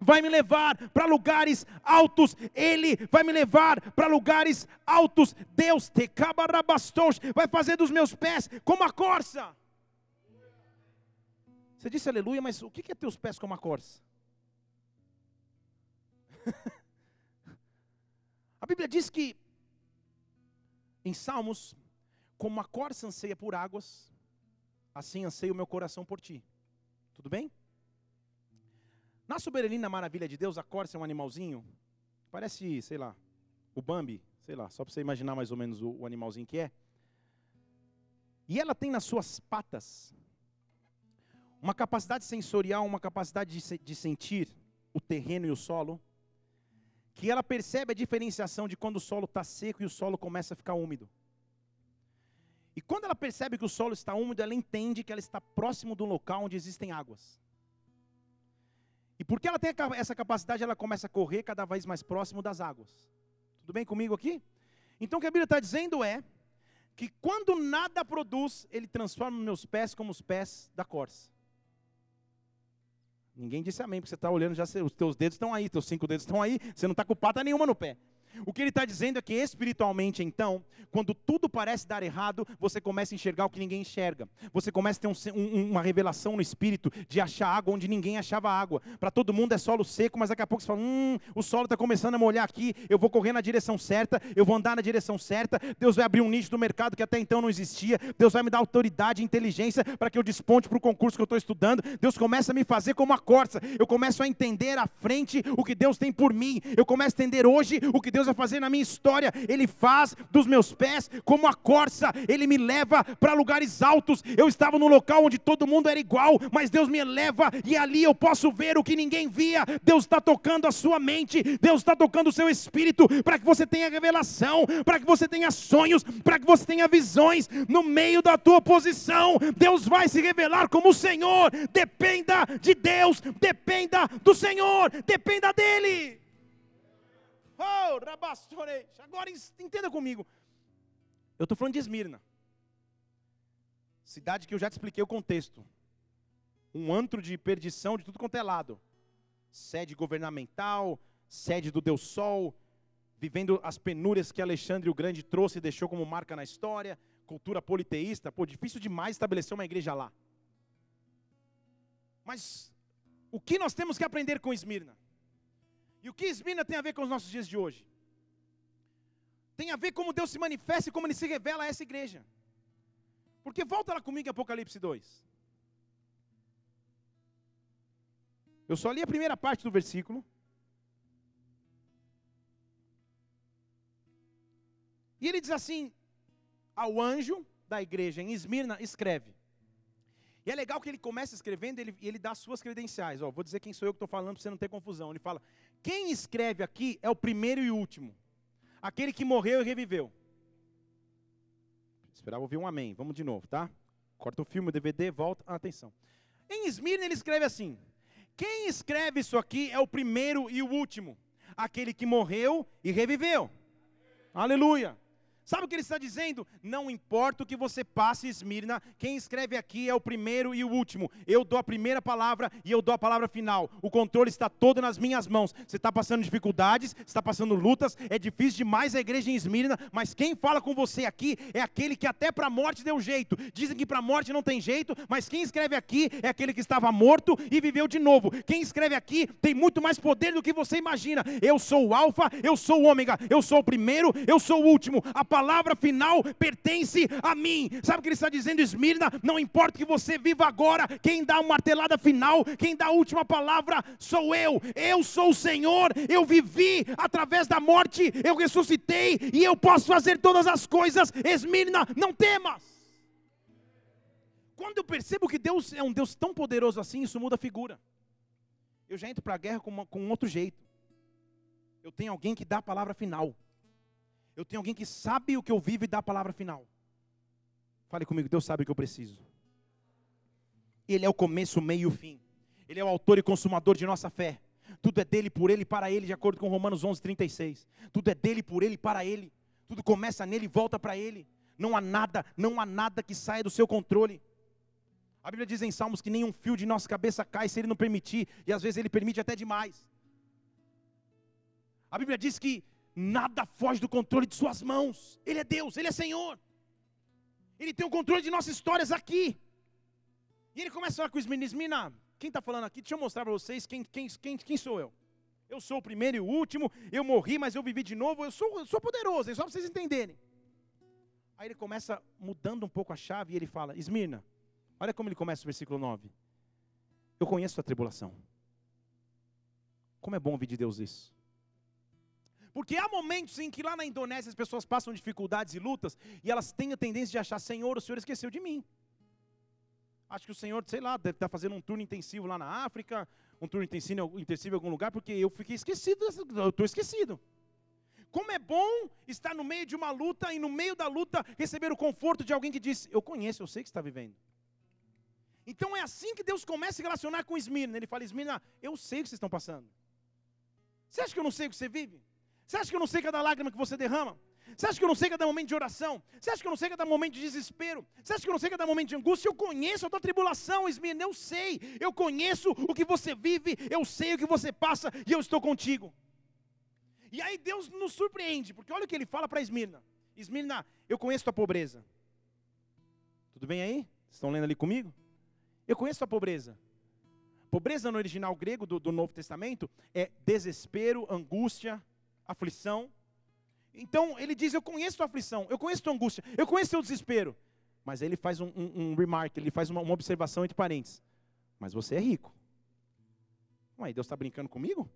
vai me levar para lugares altos, Ele vai me levar para lugares altos. Deus te cabarabastos, vai fazer dos meus pés como a corça. Você disse aleluia, mas o que é teus pés como a corça? a Bíblia diz que em Salmos, como a corça anseia por águas, assim anseia o meu coração por ti. Tudo bem? Na soberania maravilha de Deus, a corça é um animalzinho, parece, sei lá, o Bambi, sei lá, só para você imaginar mais ou menos o, o animalzinho que é. E ela tem nas suas patas uma capacidade sensorial, uma capacidade de, de sentir o terreno e o solo, que ela percebe a diferenciação de quando o solo está seco e o solo começa a ficar úmido. E quando ela percebe que o solo está úmido, ela entende que ela está próximo de um local onde existem águas. E porque ela tem essa capacidade, ela começa a correr cada vez mais próximo das águas. Tudo bem comigo aqui? Então o que a Bíblia está dizendo é que quando nada produz, ele transforma meus pés como os pés da corça. Ninguém disse amém, porque você está olhando, já os teus dedos estão aí, teus cinco dedos estão aí, você não está com pata nenhuma no pé. O que ele está dizendo é que espiritualmente, então, quando tudo parece dar errado, você começa a enxergar o que ninguém enxerga. Você começa a ter um, um, uma revelação no espírito de achar água onde ninguém achava água. Para todo mundo é solo seco, mas daqui a pouco você fala: hum, o solo está começando a molhar aqui, eu vou correr na direção certa, eu vou andar na direção certa. Deus vai abrir um nicho do mercado que até então não existia. Deus vai me dar autoridade e inteligência para que eu desponte para o concurso que eu estou estudando. Deus começa a me fazer como a corça. Eu começo a entender à frente o que Deus tem por mim. Eu começo a entender hoje o que Deus vai fazer na minha história. Ele faz dos meus pés como a corça, ele me leva para lugares altos. Eu estava num local onde todo mundo era igual, mas Deus me eleva e ali eu posso ver o que ninguém via. Deus está tocando a sua mente, Deus está tocando o seu espírito para que você tenha revelação, para que você tenha sonhos, para que você tenha visões no meio da tua posição. Deus vai se revelar como o Senhor. Dependa de Deus, dependa do Senhor, dependa dele. Oh, Agora entenda comigo. Eu estou falando de Esmirna. Cidade que eu já te expliquei o contexto. Um antro de perdição de tudo quanto é lado. Sede governamental, sede do Deus Sol, vivendo as penúrias que Alexandre o Grande trouxe e deixou como marca na história, cultura politeísta. Pô, difícil demais estabelecer uma igreja lá. Mas o que nós temos que aprender com Esmirna? E o que Esmirna tem a ver com os nossos dias de hoje? Tem a ver como Deus se manifesta e como Ele se revela a essa igreja. Porque volta lá comigo Apocalipse 2. Eu só li a primeira parte do versículo. E ele diz assim: ao anjo da igreja em Esmirna, escreve. E é legal que ele começa escrevendo e ele, ele dá as suas credenciais. Ó, vou dizer quem sou eu que estou falando para você não ter confusão. Ele fala: quem escreve aqui é o primeiro e último, aquele que morreu e reviveu. Esperava ouvir um amém. Vamos de novo, tá? Corta o filme, o DVD, volta. Ah, atenção. Em Esmirna ele escreve assim: Quem escreve isso aqui é o primeiro e o último, aquele que morreu e reviveu. Aleluia. Sabe o que ele está dizendo? Não importa o que você passe, Esmirna, quem escreve aqui é o primeiro e o último. Eu dou a primeira palavra e eu dou a palavra final. O controle está todo nas minhas mãos. Você está passando dificuldades, está passando lutas, é difícil demais a igreja em Esmirna, mas quem fala com você aqui é aquele que até para a morte deu jeito. Dizem que para a morte não tem jeito, mas quem escreve aqui é aquele que estava morto e viveu de novo. Quem escreve aqui tem muito mais poder do que você imagina. Eu sou o Alfa, eu sou o Ômega, eu sou o primeiro, eu sou o último. A palavra final pertence a mim. Sabe o que ele está dizendo, Esmirna? Não importa que você viva agora, quem dá a martelada final, quem dá a última palavra sou eu. Eu sou o Senhor, eu vivi através da morte, eu ressuscitei e eu posso fazer todas as coisas. Esmirna, não temas. Quando eu percebo que Deus é um Deus tão poderoso assim, isso muda a figura. Eu já entro para a guerra com, uma, com outro jeito. Eu tenho alguém que dá a palavra final. Eu tenho alguém que sabe o que eu vivo e dá a palavra final. Fale comigo, Deus sabe o que eu preciso. Ele é o começo, o meio e o fim. Ele é o autor e consumador de nossa fé. Tudo é dele, por ele e para ele, de acordo com Romanos 11, 36. Tudo é dele, por ele e para ele. Tudo começa nele e volta para ele. Não há nada, não há nada que saia do seu controle. A Bíblia diz em Salmos que nenhum fio de nossa cabeça cai se ele não permitir, e às vezes ele permite até demais. A Bíblia diz que nada foge do controle de Suas mãos. Ele é Deus, Ele é Senhor. Ele tem o controle de nossas histórias aqui. E ele começa a falar com os meninos: Mina, quem está falando aqui? Deixa eu mostrar para vocês quem, quem, quem, quem sou eu. Eu sou o primeiro e o último. Eu morri, mas eu vivi de novo. Eu sou, eu sou poderoso, é só para vocês entenderem. Aí ele começa mudando um pouco a chave e ele fala: Esmirna, olha como ele começa o versículo 9. Eu conheço a tribulação. Como é bom ouvir de Deus isso. Porque há momentos em que lá na Indonésia as pessoas passam dificuldades e lutas e elas têm a tendência de achar: Senhor, o Senhor esqueceu de mim. Acho que o Senhor, sei lá, deve estar fazendo um turno intensivo lá na África, um turno intensivo, intensivo em algum lugar, porque eu fiquei esquecido, eu estou esquecido. Como é bom estar no meio de uma luta e no meio da luta receber o conforto de alguém que diz: Eu conheço, eu sei que está vivendo. Então é assim que Deus começa a se relacionar com Esmirna. Ele fala: Esmirna, eu sei o que vocês estão passando. Você acha que eu não sei o que você vive? Você acha que eu não sei cada lágrima que você derrama? Você acha que eu não sei cada momento de oração? Você acha que eu não sei cada momento de desespero? Você acha que eu não sei cada momento de angústia? Eu conheço a tua tribulação, Esmirna, eu sei. Eu conheço o que você vive, eu sei o que você passa e eu estou contigo. E aí Deus nos surpreende, porque olha o que ele fala para Esmirna. Esmirna, eu conheço tua pobreza. Tudo bem aí? Estão lendo ali comigo? Eu conheço tua pobreza. Pobreza no original grego do, do Novo Testamento é desespero, angústia, aflição. Então ele diz: Eu conheço tua aflição, eu conheço tua angústia, eu conheço teu desespero. Mas aí ele faz um, um, um remark, ele faz uma, uma, observação entre parênteses. Mas você é rico. Ué, Deus está brincando comigo?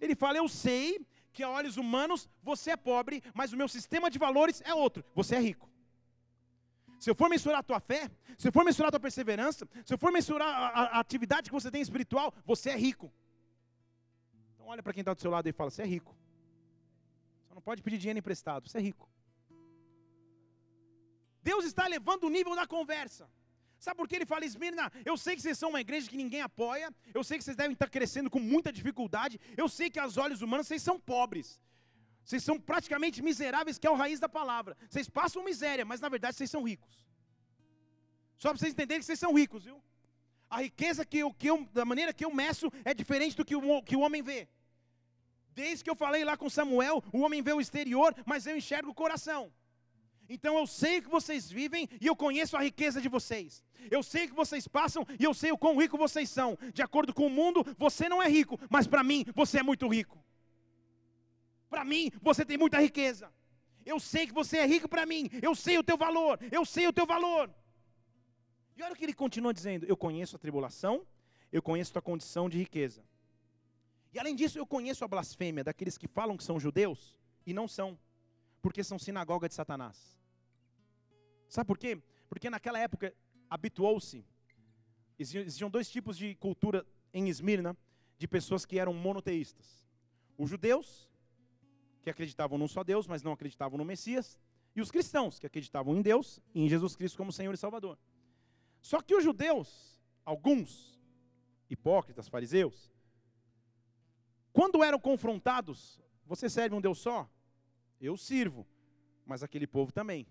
Ele fala: Eu sei que a olhos humanos você é pobre, mas o meu sistema de valores é outro. Você é rico. Se eu for mensurar a tua fé, se eu for mensurar a tua perseverança, se eu for mensurar a, a, a atividade que você tem espiritual, você é rico. Então olha para quem está do seu lado e fala: Você é rico. Só não pode pedir dinheiro emprestado, você é rico. Deus está elevando o nível da conversa. Sabe por que ele fala, Esmirna? Eu sei que vocês são uma igreja que ninguém apoia, eu sei que vocês devem estar crescendo com muita dificuldade, eu sei que aos olhos humanos vocês são pobres. Vocês são praticamente miseráveis, que é o raiz da palavra. Vocês passam miséria, mas na verdade vocês são ricos. Só para vocês entenderem que vocês são ricos, viu? A riqueza que eu, que eu, da maneira que eu meço é diferente do que o, que o homem vê. Desde que eu falei lá com Samuel, o homem vê o exterior, mas eu enxergo o coração. Então eu sei o que vocês vivem e eu conheço a riqueza de vocês. Eu sei o que vocês passam e eu sei o quão rico vocês são. De acordo com o mundo, você não é rico, mas para mim você é muito rico. Para mim você tem muita riqueza. Eu sei que você é rico para mim. Eu sei o teu valor. Eu sei o teu valor. E olha o que ele continua dizendo: Eu conheço a tribulação, eu conheço a tua condição de riqueza. E além disso, eu conheço a blasfêmia daqueles que falam que são judeus e não são, porque são sinagoga de Satanás. Sabe por quê? Porque naquela época habituou-se, existiam dois tipos de cultura em Esmirna, de pessoas que eram monoteístas: os judeus, que acreditavam num só Deus, mas não acreditavam no Messias, e os cristãos, que acreditavam em Deus e em Jesus Cristo como Senhor e Salvador. Só que os judeus, alguns hipócritas, fariseus, quando eram confrontados, você serve um Deus só? Eu sirvo, mas aquele povo também.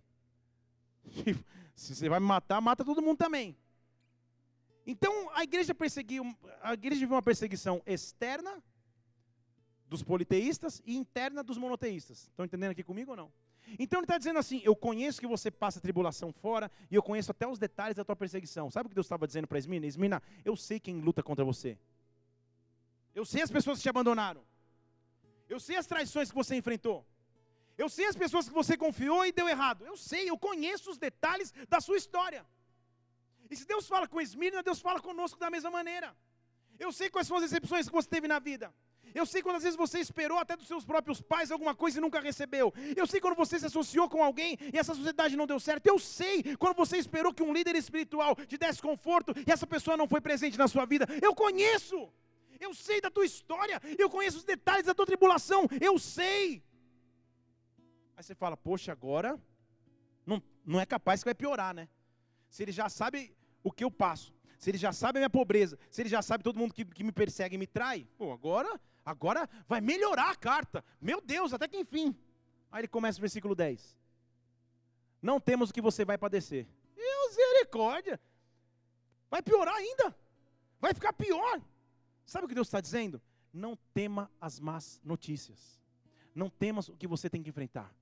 Se você vai me matar, mata todo mundo também. Então a igreja perseguiu, a igreja viveu uma perseguição externa dos politeístas e interna dos monoteístas. Estão entendendo aqui comigo ou não? Então ele está dizendo assim: eu conheço que você passa tribulação fora e eu conheço até os detalhes da tua perseguição. Sabe o que Deus estava dizendo para Esmina? Esmina, eu sei quem luta contra você. Eu sei as pessoas que te abandonaram. Eu sei as traições que você enfrentou. Eu sei as pessoas que você confiou e deu errado. Eu sei, eu conheço os detalhes da sua história. E se Deus fala com Esmirna, Deus fala conosco da mesma maneira. Eu sei quais são as decepções que você teve na vida. Eu sei quando às vezes você esperou até dos seus próprios pais alguma coisa e nunca recebeu. Eu sei quando você se associou com alguém e essa sociedade não deu certo. Eu sei quando você esperou que um líder espiritual te desse conforto e essa pessoa não foi presente na sua vida. Eu conheço. Eu sei da tua história. Eu conheço os detalhes da tua tribulação. Eu sei. Aí você fala, poxa, agora não, não é capaz que vai piorar, né? Se ele já sabe o que eu passo, se ele já sabe a minha pobreza, se ele já sabe todo mundo que, que me persegue e me trai, pô, agora, agora vai melhorar a carta. Meu Deus, até que enfim. Aí ele começa o versículo 10. Não temos o que você vai padecer. Misericórdia. Vai piorar ainda. Vai ficar pior. Sabe o que Deus está dizendo? Não tema as más notícias. Não temas o que você tem que enfrentar.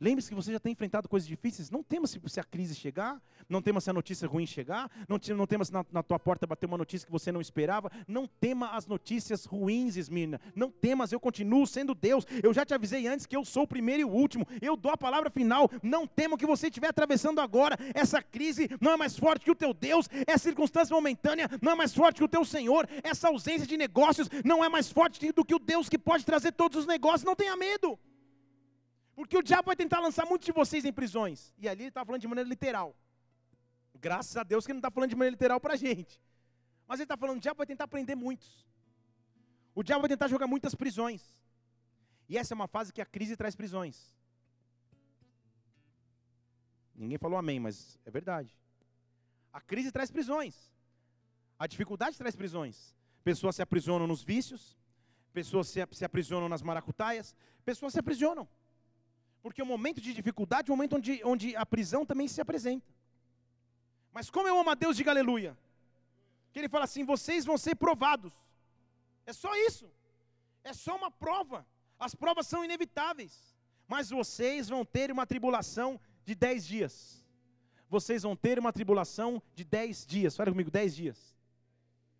Lembre-se que você já tem enfrentado coisas difíceis. Não tema se, a crise chegar, não tema se a notícia ruim chegar, não, não tema se na, na, tua porta bater uma notícia que você não esperava. Não tema as notícias ruins, Esmirna. Não temas, eu continuo sendo Deus. Eu já te avisei antes que eu sou o primeiro e o último. Eu dou a palavra final. Não tema o que você estiver atravessando agora. Essa crise não é mais forte que o teu Deus. Essa circunstância momentânea não é mais forte que o teu Senhor. Essa ausência de negócios não é mais forte do que o Deus que pode trazer todos os negócios. Não tenha medo. Porque o diabo vai tentar lançar muitos de vocês em prisões. E ali ele está falando de maneira literal. Graças a Deus que ele não está falando de maneira literal para a gente. Mas ele está falando, o diabo vai tentar prender muitos. O diabo vai tentar jogar muitas prisões. E essa é uma fase que a crise traz prisões. Ninguém falou amém, mas é verdade. A crise traz prisões. A dificuldade traz prisões. Pessoas se aprisionam nos vícios, pessoas se, aprisionam nas maracutaias, pessoas se aprisionam. Porque o momento de dificuldade é o momento onde, onde a prisão também se apresenta. Mas como eu amo a Deus, diga aleluia. Que ele fala assim: vocês vão ser provados. É só isso. É só uma prova. As provas são inevitáveis. Mas vocês vão ter uma tribulação de dez dias. Vocês vão ter uma tribulação de dez dias. Fala comigo, dez dias.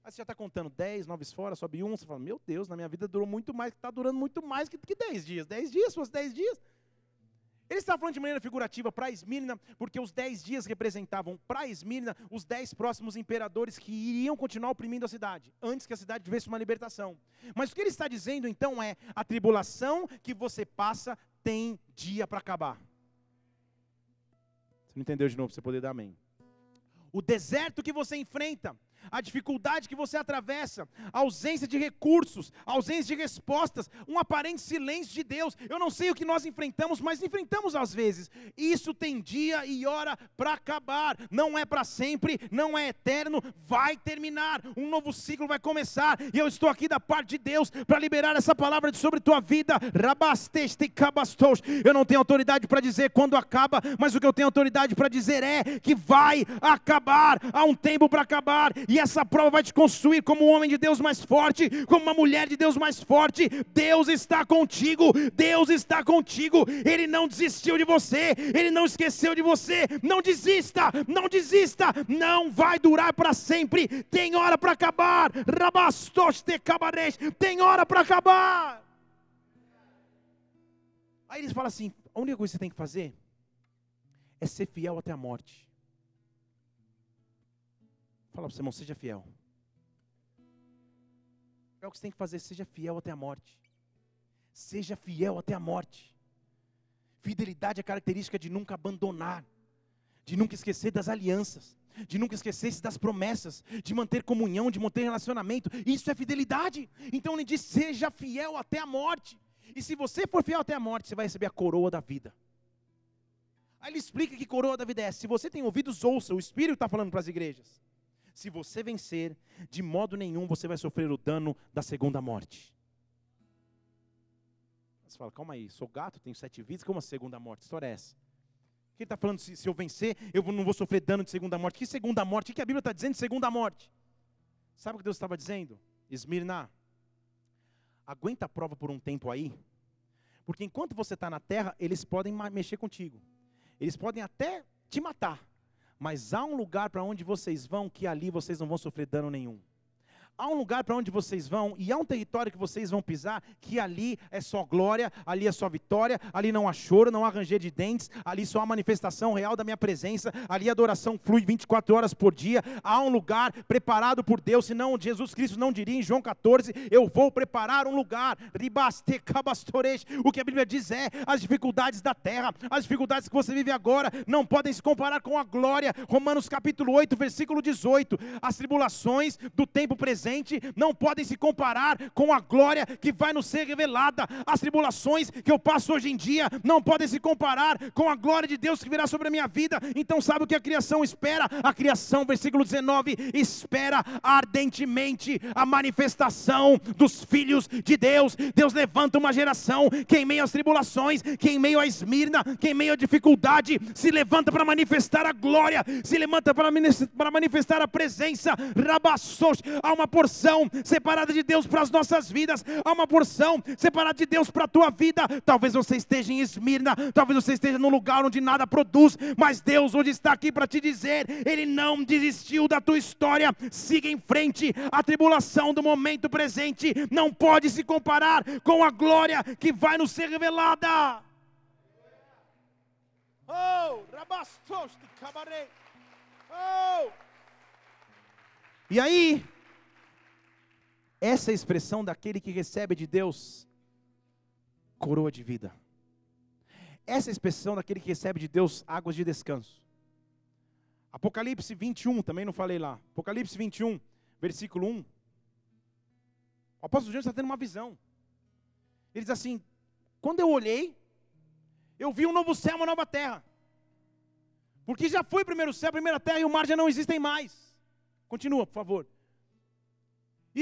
Aí você já está contando dez, nove fora, sobe um. Você fala, meu Deus, na minha vida durou muito mais, está durando muito mais que, que dez dias. Dez dias, se fosse dez dias. Ele está falando de maneira figurativa para Esmirna, porque os dez dias representavam para Esmirna os dez próximos imperadores que iriam continuar oprimindo a cidade, antes que a cidade tivesse uma libertação. Mas o que ele está dizendo então é: a tribulação que você passa tem dia para acabar. Você não entendeu de novo, você poder dar amém. O deserto que você enfrenta, a dificuldade que você atravessa, a ausência de recursos, a ausência de respostas, um aparente silêncio de Deus. Eu não sei o que nós enfrentamos, mas enfrentamos às vezes. Isso tem dia e hora para acabar. Não é para sempre, não é eterno, vai terminar. Um novo ciclo vai começar. E eu estou aqui da parte de Deus para liberar essa palavra sobre tua vida. Eu não tenho autoridade para dizer quando acaba, mas o que eu tenho autoridade para dizer é que vai acabar. Há um tempo para acabar, e essa prova vai te construir como um homem de Deus mais forte, como uma mulher de Deus mais forte. Deus está contigo, Deus está contigo. Ele não desistiu de você, ele não esqueceu de você. Não desista, não desista, não vai durar para sempre. Tem hora para acabar. Tem hora para acabar. Aí eles falam assim: a única coisa que você tem que fazer é ser fiel até a morte. Fala para o seu irmão, seja fiel. É o que você tem que fazer, seja fiel até a morte. Seja fiel até a morte. Fidelidade é característica de nunca abandonar, de nunca esquecer das alianças, de nunca esquecer das promessas, de manter comunhão, de manter relacionamento. Isso é fidelidade. Então ele diz: seja fiel até a morte. E se você for fiel até a morte, você vai receber a coroa da vida. Aí ele explica que coroa da vida é: se você tem ouvidos, ouça, o Espírito está falando para as igrejas. Se você vencer, de modo nenhum você vai sofrer o dano da segunda morte. Você fala, calma aí, sou gato, tenho sete vidas, como a segunda morte? Que história é essa? Ele está falando, se, se, eu vencer, eu não vou sofrer dano de segunda morte. Que segunda morte? O que a Bíblia está dizendo de segunda morte? Sabe o que Deus estava dizendo? Esmirna, aguenta a prova por um tempo aí, porque enquanto você está na terra, eles podem mexer contigo. Eles podem até te matar. Mas há um lugar para onde vocês vão que ali vocês não vão sofrer dano nenhum há um lugar para onde vocês vão e há um território que vocês vão pisar que ali é só glória, ali é só vitória, ali não há choro, não há ranger de dentes, ali só há manifestação real da minha presença, ali a adoração flui 24 horas por dia. Há um lugar preparado por Deus, senão Jesus Cristo não diria em João 14: Eu vou preparar um lugar. O que a Bíblia diz é: as dificuldades da terra, as dificuldades que você vive agora, não podem se comparar com a glória. Romanos capítulo 8, versículo 18: As tribulações do tempo presente presente não podem se comparar com a glória que vai nos ser revelada. As tribulações que eu passo hoje em dia não podem se comparar com a glória de Deus que virá sobre a minha vida. Então, sabe o que a criação espera? A criação, versículo 19, espera ardentemente a manifestação dos filhos de Deus. Deus levanta uma geração que, em meio às tribulações, que em meio à esmirna, que em meio à dificuldade, se levanta para manifestar a glória, se levanta para manifestar a presença. Rabassos, há uma porção separada de Deus para as nossas vidas, há uma porção separada de Deus para a tua vida. Talvez você esteja em Esmirna, talvez você esteja num lugar onde nada produz, mas Deus hoje está aqui para te dizer: Ele não desistiu da tua história, siga em frente. A tribulação do momento presente não pode se comparar com a glória que vai nos ser revelada. Oh, Oh! E aí, essa expressão daquele que recebe de Deus coroa de vida. Essa expressão daquele que recebe de Deus águas de descanso. Apocalipse 21, também não falei lá. Apocalipse 21, versículo 1. O apóstolo João está tendo uma visão. Ele diz assim: Quando eu olhei, eu vi um novo céu, uma nova terra. Porque já foi o primeiro céu, a primeira terra e o mar já não existem mais. Continua, por favor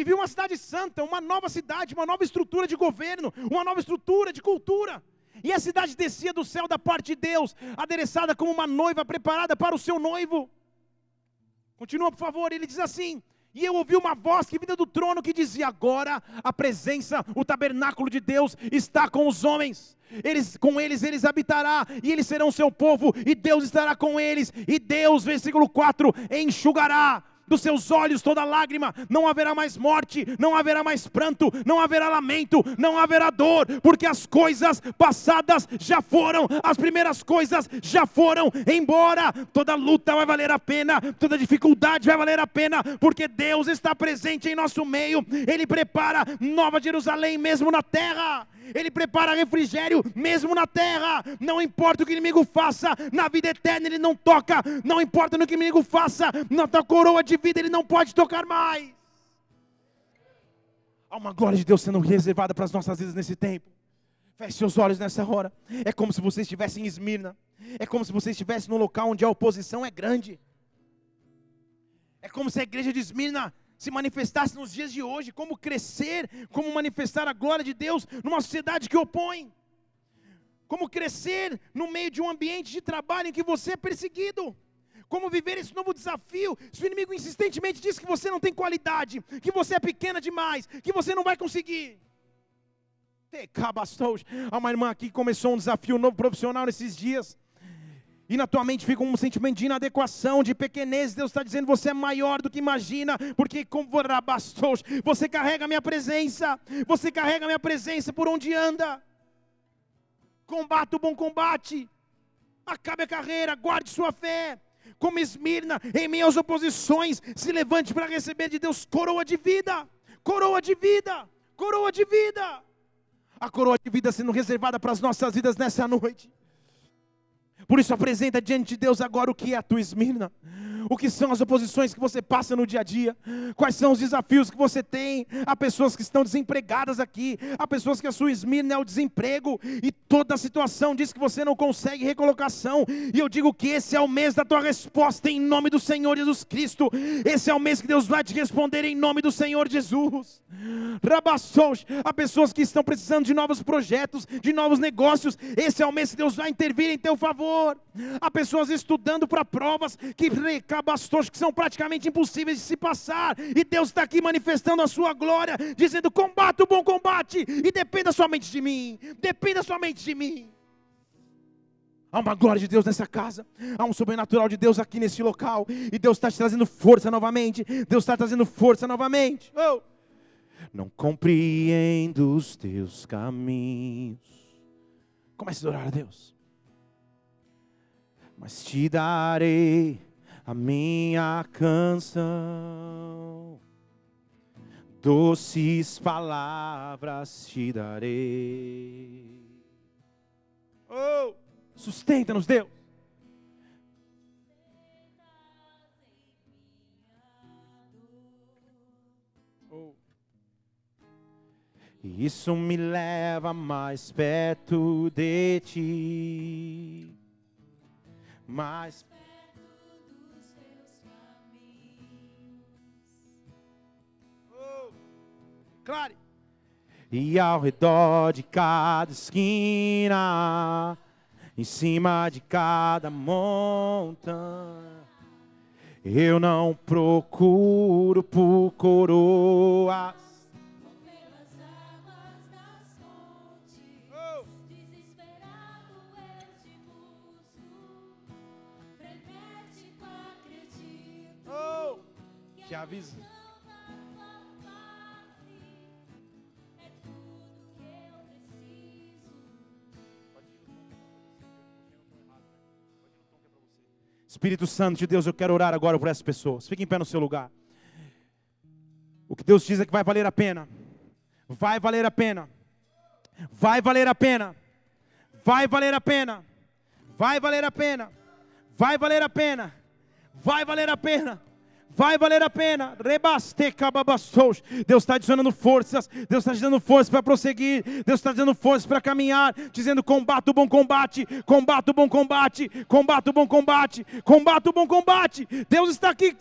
e viu uma cidade santa, uma nova cidade, uma nova estrutura de governo, uma nova estrutura de cultura. E a cidade descia do céu da parte de Deus, adereçada como uma noiva preparada para o seu noivo. Continua, por favor, ele diz assim: E eu ouvi uma voz que vinda do trono que dizia: Agora a presença, o tabernáculo de Deus está com os homens. Eles, com eles eles habitará, e eles serão seu povo, e Deus estará com eles, e Deus, versículo 4, enxugará dos seus olhos toda lágrima, não haverá mais morte, não haverá mais pranto, não haverá lamento, não haverá dor, porque as coisas passadas já foram, as primeiras coisas já foram embora. Toda luta vai valer a pena, toda dificuldade vai valer a pena, porque Deus está presente em nosso meio, Ele prepara Nova Jerusalém mesmo na terra. Ele prepara refrigério mesmo na terra. Não importa o que o inimigo faça, na vida eterna ele não toca. Não importa no que o inimigo faça, na tua coroa de vida ele não pode tocar mais. Há uma glória de Deus sendo reservada para as nossas vidas nesse tempo. Feche seus olhos nessa hora. É como se você estivesse em Esmirna. É como se você estivesse num local onde a oposição é grande. É como se a igreja de Esmirna se manifestasse nos dias de hoje. Como crescer, como manifestar a glória de Deus numa sociedade que opõe. Como crescer no meio de um ambiente de trabalho em que você é perseguido. Como viver esse novo desafio? Se o inimigo insistentemente diz que você não tem qualidade, que você é pequena demais, que você não vai conseguir. Há uma irmã aqui que começou um desafio novo profissional nesses dias. E na tua mente fica um sentimento de inadequação, de pequenez. Deus está dizendo: você é maior do que imagina, porque como você carrega a minha presença, você carrega a minha presença por onde anda. Combate o bom combate, acabe a carreira, guarde sua fé como Esmirna, em às oposições, se levante para receber de Deus coroa de vida, coroa de vida, coroa de vida. A coroa de vida sendo reservada para as nossas vidas nessa noite. Por isso apresenta diante de Deus agora o que é a tua Esmirna o que são as oposições que você passa no dia a dia, quais são os desafios que você tem. Há pessoas que estão desempregadas aqui, há pessoas que a sua esmirna é o desemprego, e toda a situação diz que você não consegue recolocação. E eu digo que esse é o mês da tua resposta em nome do Senhor Jesus Cristo. Esse é o mês que Deus vai te responder em nome do Senhor Jesus. Rabassous, há pessoas que estão precisando de novos projetos, de novos negócios. Esse é o mês que Deus vai intervir em teu favor. Há pessoas estudando para provas que cabastos que são praticamente impossíveis de se passar, e Deus está aqui manifestando a sua glória, dizendo: combate o bom combate, e dependa somente de mim, dependa somente de mim. Há uma glória de Deus nessa casa, há um sobrenatural de Deus aqui nesse local, e Deus está te trazendo força novamente, Deus está trazendo força novamente. Oh. Não compreendo os teus caminhos. Comece a adorar a Deus. Mas te darei a minha canção. Doces palavras te darei. Oh, sustenta-nos, Deus. Oh. Isso me leva mais perto de ti, mais perto Clare. E ao redor de cada esquina, em cima de cada montanha, eu não procuro por coroas. Oh, que avisa. Espírito Santo de Deus, eu quero orar agora por essas pessoas. Fique em pé no seu lugar. O que Deus diz é que vai valer a pena. Vai valer a pena. Vai valer a pena. Vai valer a pena. Vai valer a pena. Vai valer a pena. Vai valer a pena vai valer a pena. Deus está dizendo forças, Deus está dizendo forças para prosseguir, Deus está dizendo forças para caminhar, dizendo combate o bom combate, combate o bom combate, combate o bom combate, combate o bom combate. Deus está aqui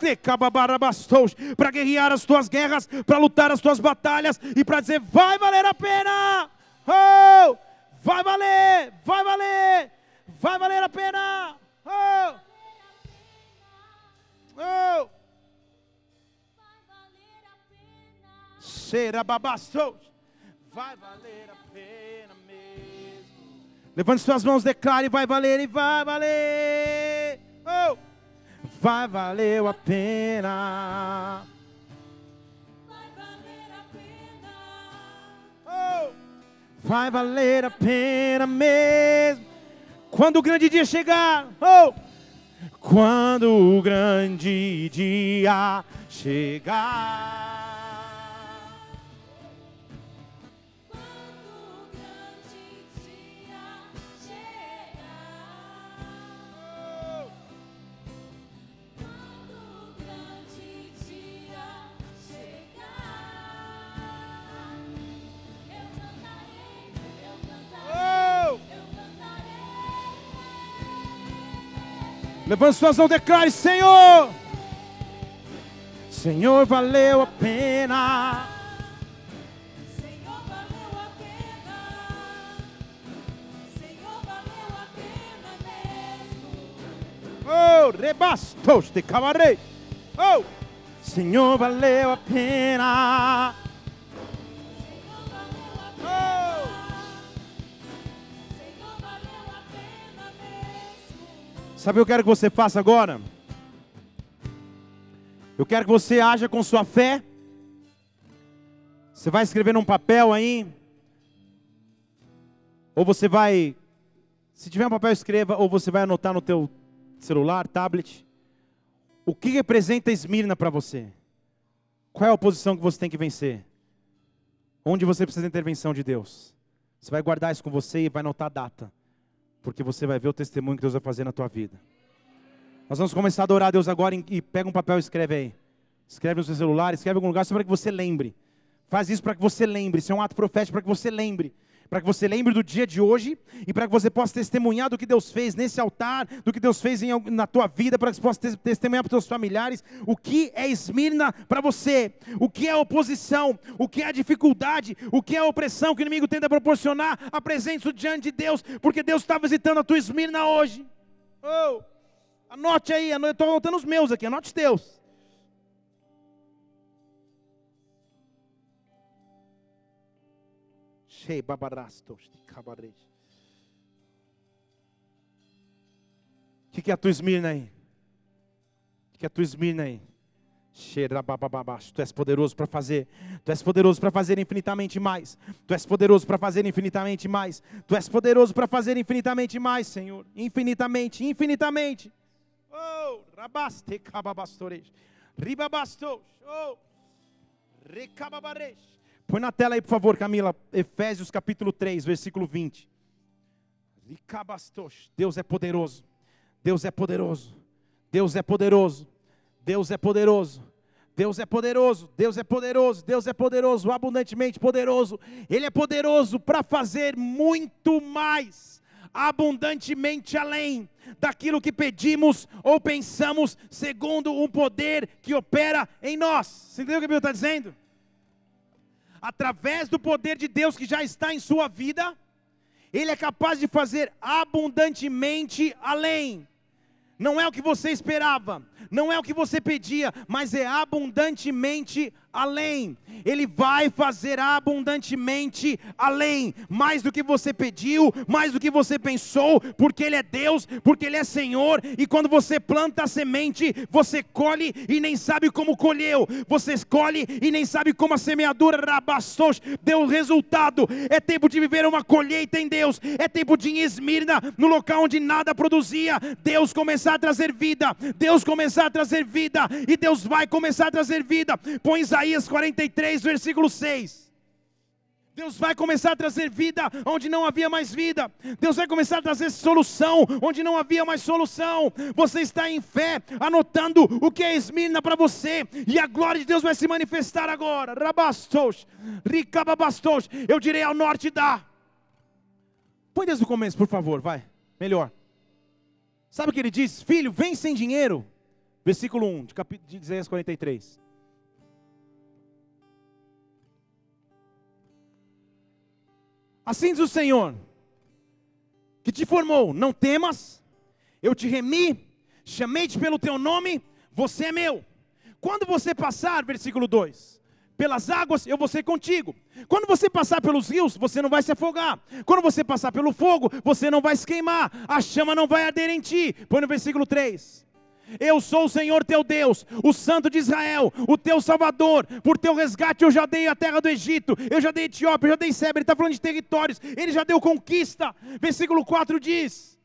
para guerrear as tuas guerras, para lutar as tuas batalhas e para dizer: vai valer a pena. Oh, vai valer, vai valer, vai valer a pena. Oh. Oh. Será babastos. Vai valer a pena mesmo. Levante suas mãos, declare, vai valer e vai valer. Oh! Vai valer a pena. Vai valer a pena. Oh! Vai valer a pena mesmo. Quando o grande dia chegar, oh! Quando o grande dia chegar. Levante suas mãos, declare: Senhor, Senhor, valeu a pena. Senhor, valeu a pena. Senhor, valeu a pena mesmo. Oh, rebastos de cabaré. Oh, Senhor, valeu a pena. Sabe o que eu quero que você faça agora? Eu quero que você haja com sua fé. Você vai escrever num papel aí. Ou você vai, se tiver um papel, escreva, ou você vai anotar no teu celular, tablet. O que representa Esmirna para você? Qual é a oposição que você tem que vencer? Onde você precisa da intervenção de Deus? Você vai guardar isso com você e vai anotar a data. Porque você vai ver o testemunho que Deus vai fazer na tua vida. Nós vamos começar a adorar a Deus agora e- pega um papel e escreve aí. Escreve no seu celular, escreve em algum lugar só para que você lembre. Faz isso para que você lembre. Isso é um ato profético para que você lembre. Para que você lembre do dia de hoje e para que você possa testemunhar do que Deus fez nesse altar, do que Deus fez em na tua vida, para que você possa tes- testemunhar para os teus familiares o que é Esmirna para você, o que é oposição, o que é a dificuldade, o que é a opressão que o inimigo tenta proporcionar. Apresente isso diante de Deus, porque Deus está visitando a tua Esmirna hoje. Oh, anote aí, eu estou anotando os meus aqui, anote os teus. Shei babarastos de. O que, que é a tua Esmirna aí? O que, que é a tua Esmirna aí? Tu és poderoso para fazer. Tu és poderoso para fazer infinitamente mais. Tu és poderoso para fazer infinitamente mais. Tu és poderoso para fazer infinitamente mais, Senhor. Infinitamente, infinitamente. Oh, rabaste cababastoresh. Ribabastos. Oh, recababaresh. Põe na tela aí, por favor, Camila. Efésios capítulo 3, versículo 20. Ricabastos. Deus é poderoso. Deus é poderoso. Deus é poderoso. Deus é poderoso. Deus é poderoso, Deus é poderoso, Deus é poderoso, abundantemente poderoso. Ele é poderoso para fazer muito mais, abundantemente além daquilo que pedimos ou pensamos, segundo um poder que opera em nós. Você entendeu o que a Bíblia está dizendo? Através do poder de Deus que já está em sua vida, Ele é capaz de fazer abundantemente além. Não é o que você esperava, não é o que você pedia, mas é abundantemente além. Ele vai fazer abundantemente além, mais do que você pediu, mais do que você pensou, porque Ele é Deus, porque Ele é Senhor, e quando você planta a semente, você colhe e nem sabe como colheu, você colhe e nem sabe como a semeadura rabastos deu resultado. É tempo de viver uma colheita em Deus, é tempo de ir em Esmirna, no local onde nada produzia, Deus começar a trazer vida, Deus começar a trazer vida, e Deus vai começar a trazer vida. Põe Isaías 43, versículo 6. Deus vai começar a trazer vida onde não havia mais vida. Deus vai começar a trazer solução onde não havia mais solução. Você está em fé, anotando o que é Esmirna para você, e a glória de Deus vai se manifestar agora. Rabastos, ricababastos. Eu direi ao norte da. Põe desde o começo, por favor, vai. Melhor. Sabe o que ele diz? Filho, vem sem dinheiro. Versículo 1 de, cap... de Isaías 43. Assim diz o Senhor, que te formou, não temas, eu te remi, chamei-te pelo teu nome, você é meu. Quando você passar, versículo 2, pelas águas, eu vou ser contigo. Quando você passar pelos rios, você não vai se afogar. Quando você passar pelo fogo, você não vai se queimar. A chama não vai arder em ti. Põe no versículo 3. Eu sou o Senhor teu Deus, o Santo de Israel, o teu Salvador. Por teu resgate eu já dei a terra do Egito, eu já dei Etiópia, eu já dei Seba. Ele está falando de territórios, ele já deu conquista. Versículo 4 diz: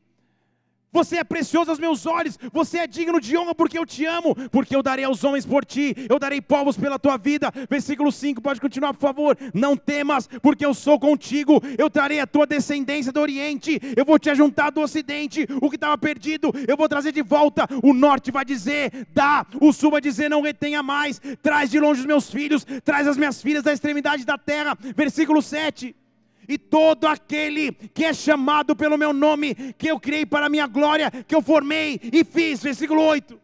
Você é precioso aos meus olhos, você é digno de honra porque eu te amo, porque eu darei aos homens por ti, eu darei povos pela tua vida. Versículo 5, pode continuar, por favor. Não temas, porque eu sou contigo, eu trarei a tua descendência do Oriente, eu vou te ajuntar do Ocidente, o que estava perdido, eu vou trazer de volta. O norte vai dizer, dá, o sul vai dizer, não retenha mais, traz de longe os meus filhos, traz as minhas filhas da extremidade da terra. Versículo 7. E todo aquele que é chamado pelo meu nome, que eu criei para a minha glória, que eu formei e fiz. Versículo 8.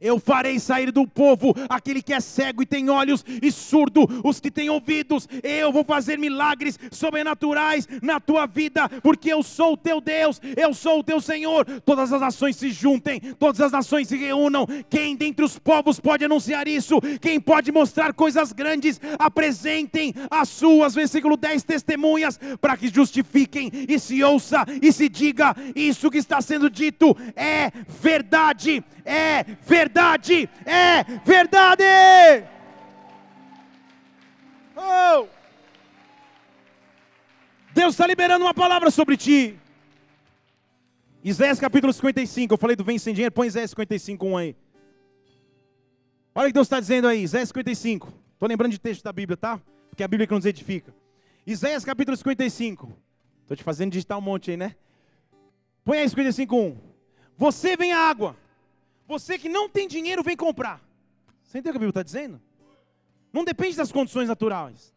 Eu farei sair do povo aquele que é cego e tem olhos, e surdo, os que têm ouvidos. Eu vou fazer milagres sobrenaturais na tua vida, porque eu sou o teu Deus, eu sou o teu Senhor. Todas as nações se juntem, todas as nações se reúnam. Quem dentre os povos pode anunciar isso? Quem pode mostrar coisas grandes? Apresentem as suas, versículo 10, testemunhas, para que justifiquem e se ouça e se diga: isso que está sendo dito é verdade, é verdade verdade é verdade. Oh! Deus está liberando uma palavra sobre ti. Isaías capítulo 55, eu falei do vem sem dinheiro, põe Isaías 55, 1 aí. Olha o que Deus está dizendo aí, Isaías 55. Estou lembrando de texto da Bíblia, tá? Porque a Bíblia que nos edifica. Isaías capítulo 55. Estou te fazendo digitar um monte aí, né? Põe aí 55, 1. Você vem a água você que não tem dinheiro, vem comprar. Você entendeu o que a Bíblia está dizendo? Não depende das condições naturais.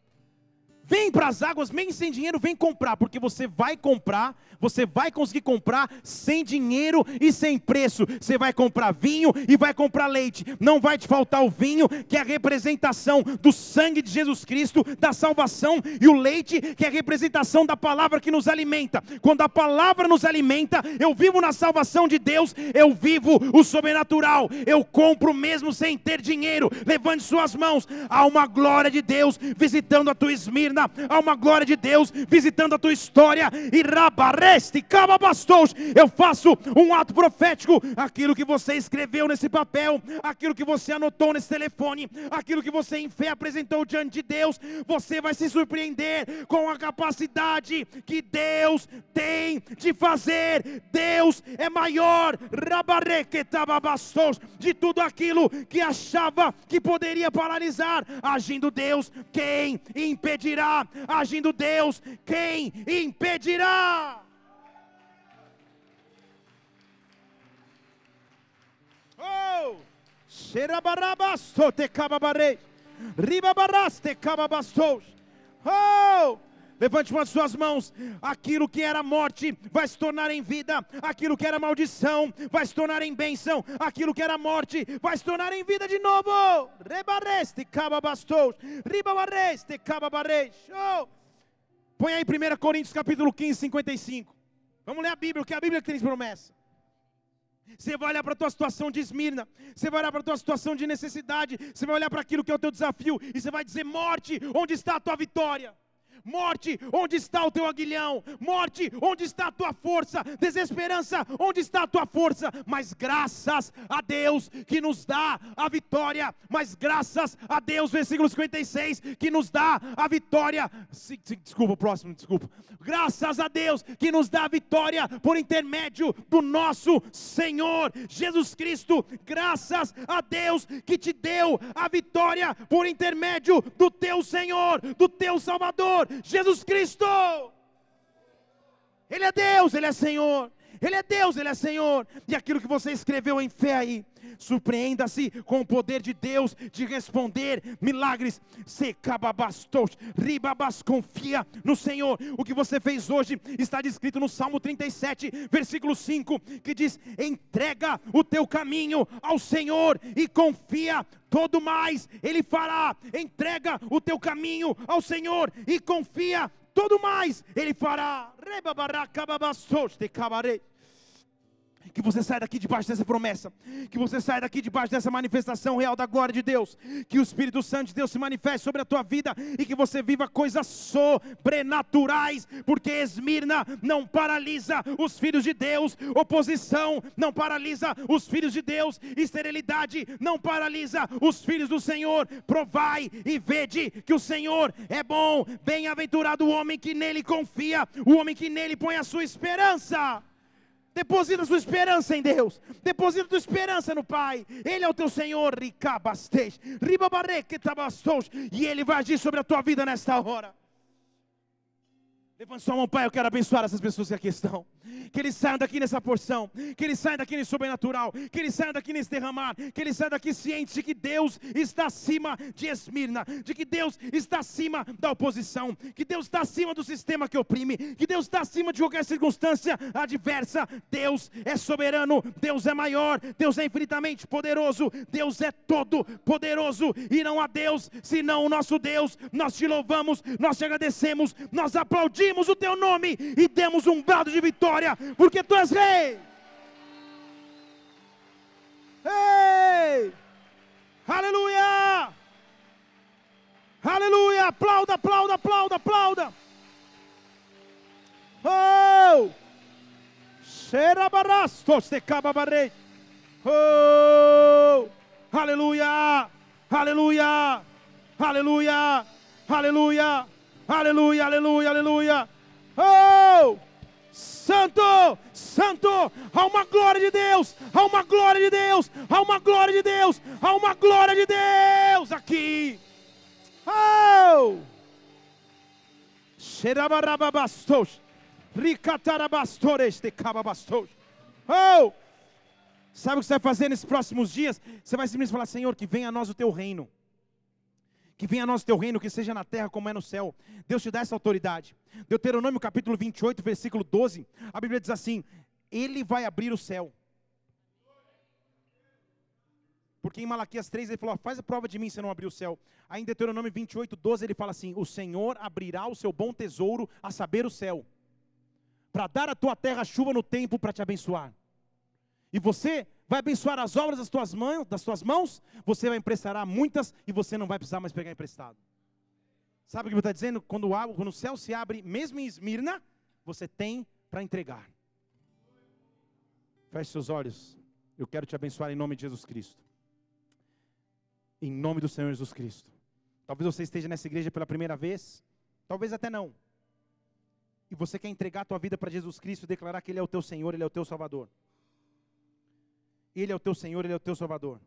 Vem para as águas, vem sem dinheiro, vem comprar, porque você vai comprar, você vai conseguir comprar sem dinheiro e sem preço. Você vai comprar vinho e vai comprar leite. Não vai te faltar o vinho, que é a representação do sangue de Jesus Cristo, da salvação, e o leite, que é a representação da palavra que nos alimenta. Quando a palavra nos alimenta, eu vivo na salvação de Deus, eu vivo o sobrenatural. Eu compro mesmo sem ter dinheiro. Levante suas mãos. Há uma glória de Deus visitando a tua Esmirna há uma glória de Deus visitando a tua história, e rabareste, cababastos, eu faço um ato profético, aquilo que você escreveu nesse papel, aquilo que você anotou nesse telefone, aquilo que você em fé apresentou diante de Deus, você vai se surpreender com a capacidade que Deus tem de fazer, Deus é maior, rabarequetababastos, de tudo aquilo que achava que poderia paralisar, agindo Deus, quem impedirá? Impedirá? Agindo Deus, quem impedirá? Oh! Xerabarabastote cababare. Ribabaraste cababastos. Oh! Levante uma de suas mãos. Aquilo que era morte vai se tornar em vida. Aquilo que era maldição vai se tornar em bênção. Aquilo que era morte vai se tornar em vida de novo. Rebareste cababastos. Ribabareste cababareis. Oh. Põe aí 1 Coríntios capítulo 15, 55. Vamos ler a Bíblia, que é a Bíblia tem promessa. Você vai olhar para a tua situação de esmirna, você vai olhar para a tua situação de necessidade, você vai olhar para aquilo que é o teu desafio, e você vai dizer: morte, onde está a tua vitória? Morte, onde está o teu aguilhão? Morte, onde está a tua força? Desesperança, onde está a tua força? Mas graças a Deus que nos dá a vitória. Mas graças a Deus, versículo 56, que nos dá a vitória. Desculpa, próximo, desculpa. Graças a Deus que nos dá a vitória por intermédio do nosso Senhor Jesus Cristo. Graças a Deus que te deu a vitória por intermédio do teu Senhor, do teu Salvador. Jesus Cristo. Ele é Deus, Ele é Senhor. Ele é Deus, Ele é Senhor. E aquilo que você escreveu em fé aí, surpreenda-se com o poder de Deus de responder milagres. Secababastos, ribabas, confia no Senhor. O que você fez hoje está descrito no Salmo 37, versículo 5, que diz: entrega o teu caminho ao Senhor e confia todo mais Ele fará. Entrega o teu caminho ao Senhor e confia, todo mais Ele fará. Que você saia daqui debaixo dessa promessa. Que você saia daqui debaixo dessa manifestação real da glória de Deus. Que o Espírito Santo de Deus se manifeste sobre a tua vida e que você viva coisas sobrenaturais, porque Esmirna não paralisa os filhos de Deus, oposição não paralisa os filhos de Deus, esterilidade não paralisa os filhos do Senhor. Provai e vede que o Senhor é bom. Bem-aventurado o homem que nele confia, o homem que nele põe a sua esperança. Deposita sua esperança em Deus. Deposita sua esperança no Pai. Ele é o teu Senhor. E Ele vai agir sobre a tua vida nesta hora. Levante sua mão, Pai. Eu quero abençoar essas pessoas que aqui estão. Que eles saiam daqui nessa porção, que eles saiam daqui nesse sobrenatural, que eles saiam daqui nesse derramar, que eles saiam daqui cientes de que Deus está acima de Esmirna, de que Deus está acima da oposição, que Deus está acima do sistema que oprime, que Deus está acima de qualquer circunstância adversa. Deus é soberano, Deus é maior, Deus é infinitamente poderoso, Deus é todo poderoso e não há Deus senão o nosso Deus. Nós te louvamos, nós te agradecemos, nós aplaudimos o teu nome e demos um brado de vitória, porque tu és rei. Ei! Aleluia! Aleluia! Aplauda, aplauda, aplauda, aplauda! Oh! Xerabarastos te cababarei. Oh! Aleluia! Aleluia! Aleluia! Aleluia! Aleluia, aleluia, aleluia! Oh! Santo, Santo, há uma glória de Deus, há uma glória de Deus, há uma glória de Deus, há uma glória de Deus aqui. Oh! Xerabarabastos, ricatarabastores de cababastos. Oh! Sabe o que você vai fazer nesses próximos dias? Você vai simplesmente falar: Senhor, que venha a nós o teu reino. Que venha a nós teu reino, que seja na terra como é no céu. Deus te dá essa autoridade. Deuteronômio capítulo 28, versículo 12. A Bíblia diz assim: Ele vai abrir o céu. Porque em Malaquias 3 ele falou: Faz a prova de mim se não abrir o céu. Aí em Deuteronômio 28, 12 ele fala assim: O Senhor abrirá o seu bom tesouro, a saber o céu, para dar à tua terra chuva no tempo para te abençoar. E você vai abençoar as obras das tuas mãos, das tuas mãos, você vai emprestar muitas e você não vai precisar mais pegar emprestado. Sabe o que está dizendo? Quando o, quando o céu se abre, mesmo em Esmirna, você tem para entregar. Feche seus olhos. Eu quero te abençoar em nome de Jesus Cristo. Em nome do Senhor Jesus Cristo. Talvez você esteja nessa igreja pela primeira vez, talvez até não. E você quer entregar a tua vida para Jesus Cristo e declarar que Ele é o teu Senhor, Ele é o teu Salvador. Ele é o teu Senhor, Ele é o teu Salvador.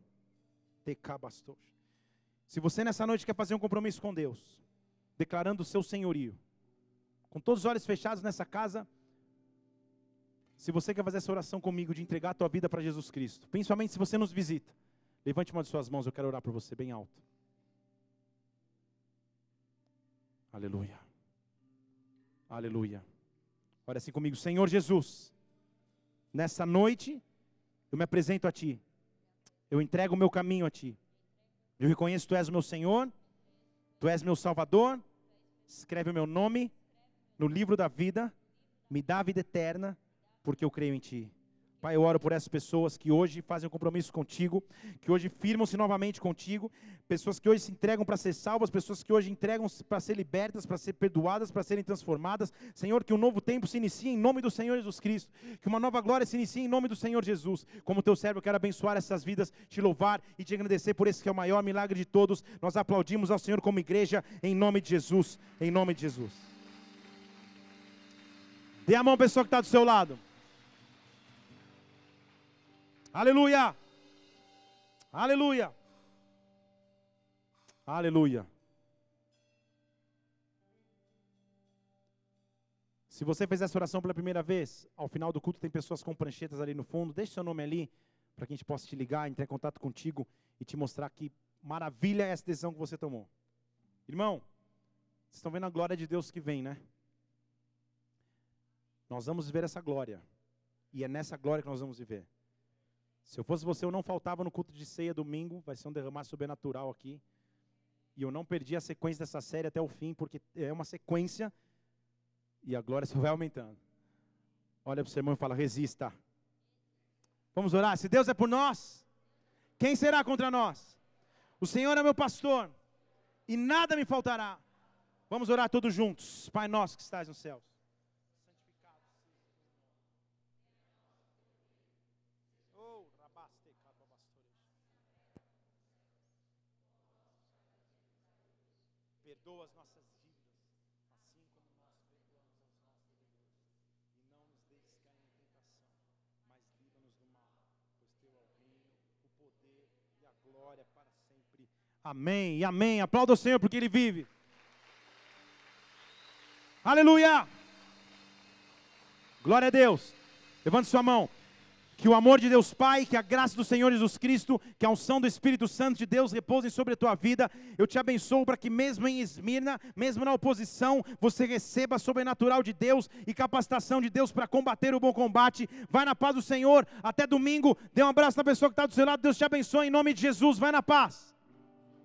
Se você nessa noite quer fazer um compromisso com Deus, declarando o seu senhorio, com todos os olhos fechados nessa casa, se você quer fazer essa oração comigo de entregar a tua vida para Jesus Cristo, principalmente se você nos visita, levante uma de suas mãos, eu quero orar por você bem alto. Aleluia. Aleluia. Ora assim comigo, Senhor Jesus, nessa noite eu me apresento a Ti. Eu entrego o meu caminho a Ti. Eu reconheço que Tu és o meu Senhor, Tu és meu Salvador. Escreve o meu nome no livro da vida, me dá a vida eterna, porque eu creio em Ti. Pai, eu oro por essas pessoas que hoje fazem um compromisso contigo, que hoje firmam-se novamente contigo, pessoas que hoje se entregam para ser salvas, pessoas que hoje entregam para ser libertas, para ser perdoadas, para serem transformadas. Senhor, que um novo tempo se inicie em nome do Senhor Jesus Cristo, que uma nova glória se inicie em nome do Senhor Jesus. Como teu servo, eu quero abençoar essas vidas, te louvar e te agradecer por esse que é o maior milagre de todos. Nós aplaudimos ao Senhor como igreja, em nome de Jesus, em nome de Jesus. Dê a mão pessoa que está do seu lado. Aleluia! Aleluia! Aleluia! Se você fez essa oração pela primeira vez, ao final do culto tem pessoas com pranchetas ali no fundo. Deixe seu nome ali para que a gente possa te ligar, entrar em contato contigo e te mostrar que maravilha é essa decisão que você tomou. Irmão, vocês estão vendo a glória de Deus que vem, né? Nós vamos viver essa glória. E é nessa glória que nós vamos viver. Se eu fosse você, eu não faltava no culto de ceia domingo, vai ser um derramar sobrenatural aqui. E eu não perdi a sequência dessa série até o fim, porque é uma sequência e a glória só vai aumentando. Olha para o seu irmão e fala: resista. Vamos orar. Se Deus é por nós, quem será contra nós? O Senhor é meu pastor e nada me faltará. Vamos orar todos juntos. Pai nosso que estás nos céus. Perdoa as nossas dívidas, assim como nós perdoamos aos nossos devedores. E não nos deixes cair em tentação, mas livra-nos do mal, pois teu é o reino, o poder e a glória para sempre. Amém e amém. Aplauda o Senhor porque Ele vive. Aleluia! Glória a Deus. Levante sua mão. Que o amor de Deus Pai, que a graça do Senhor Jesus Cristo, que a unção do Espírito Santo de Deus repousem sobre a tua vida. Eu te abençoo para que mesmo em Esmirna, mesmo na oposição, você receba sobrenatural de Deus e capacitação de Deus para combater o bom combate. Vai na paz do Senhor. Até domingo. Dê um abraço na pessoa que está do seu lado. Deus te abençoe em nome de Jesus. Vai na paz.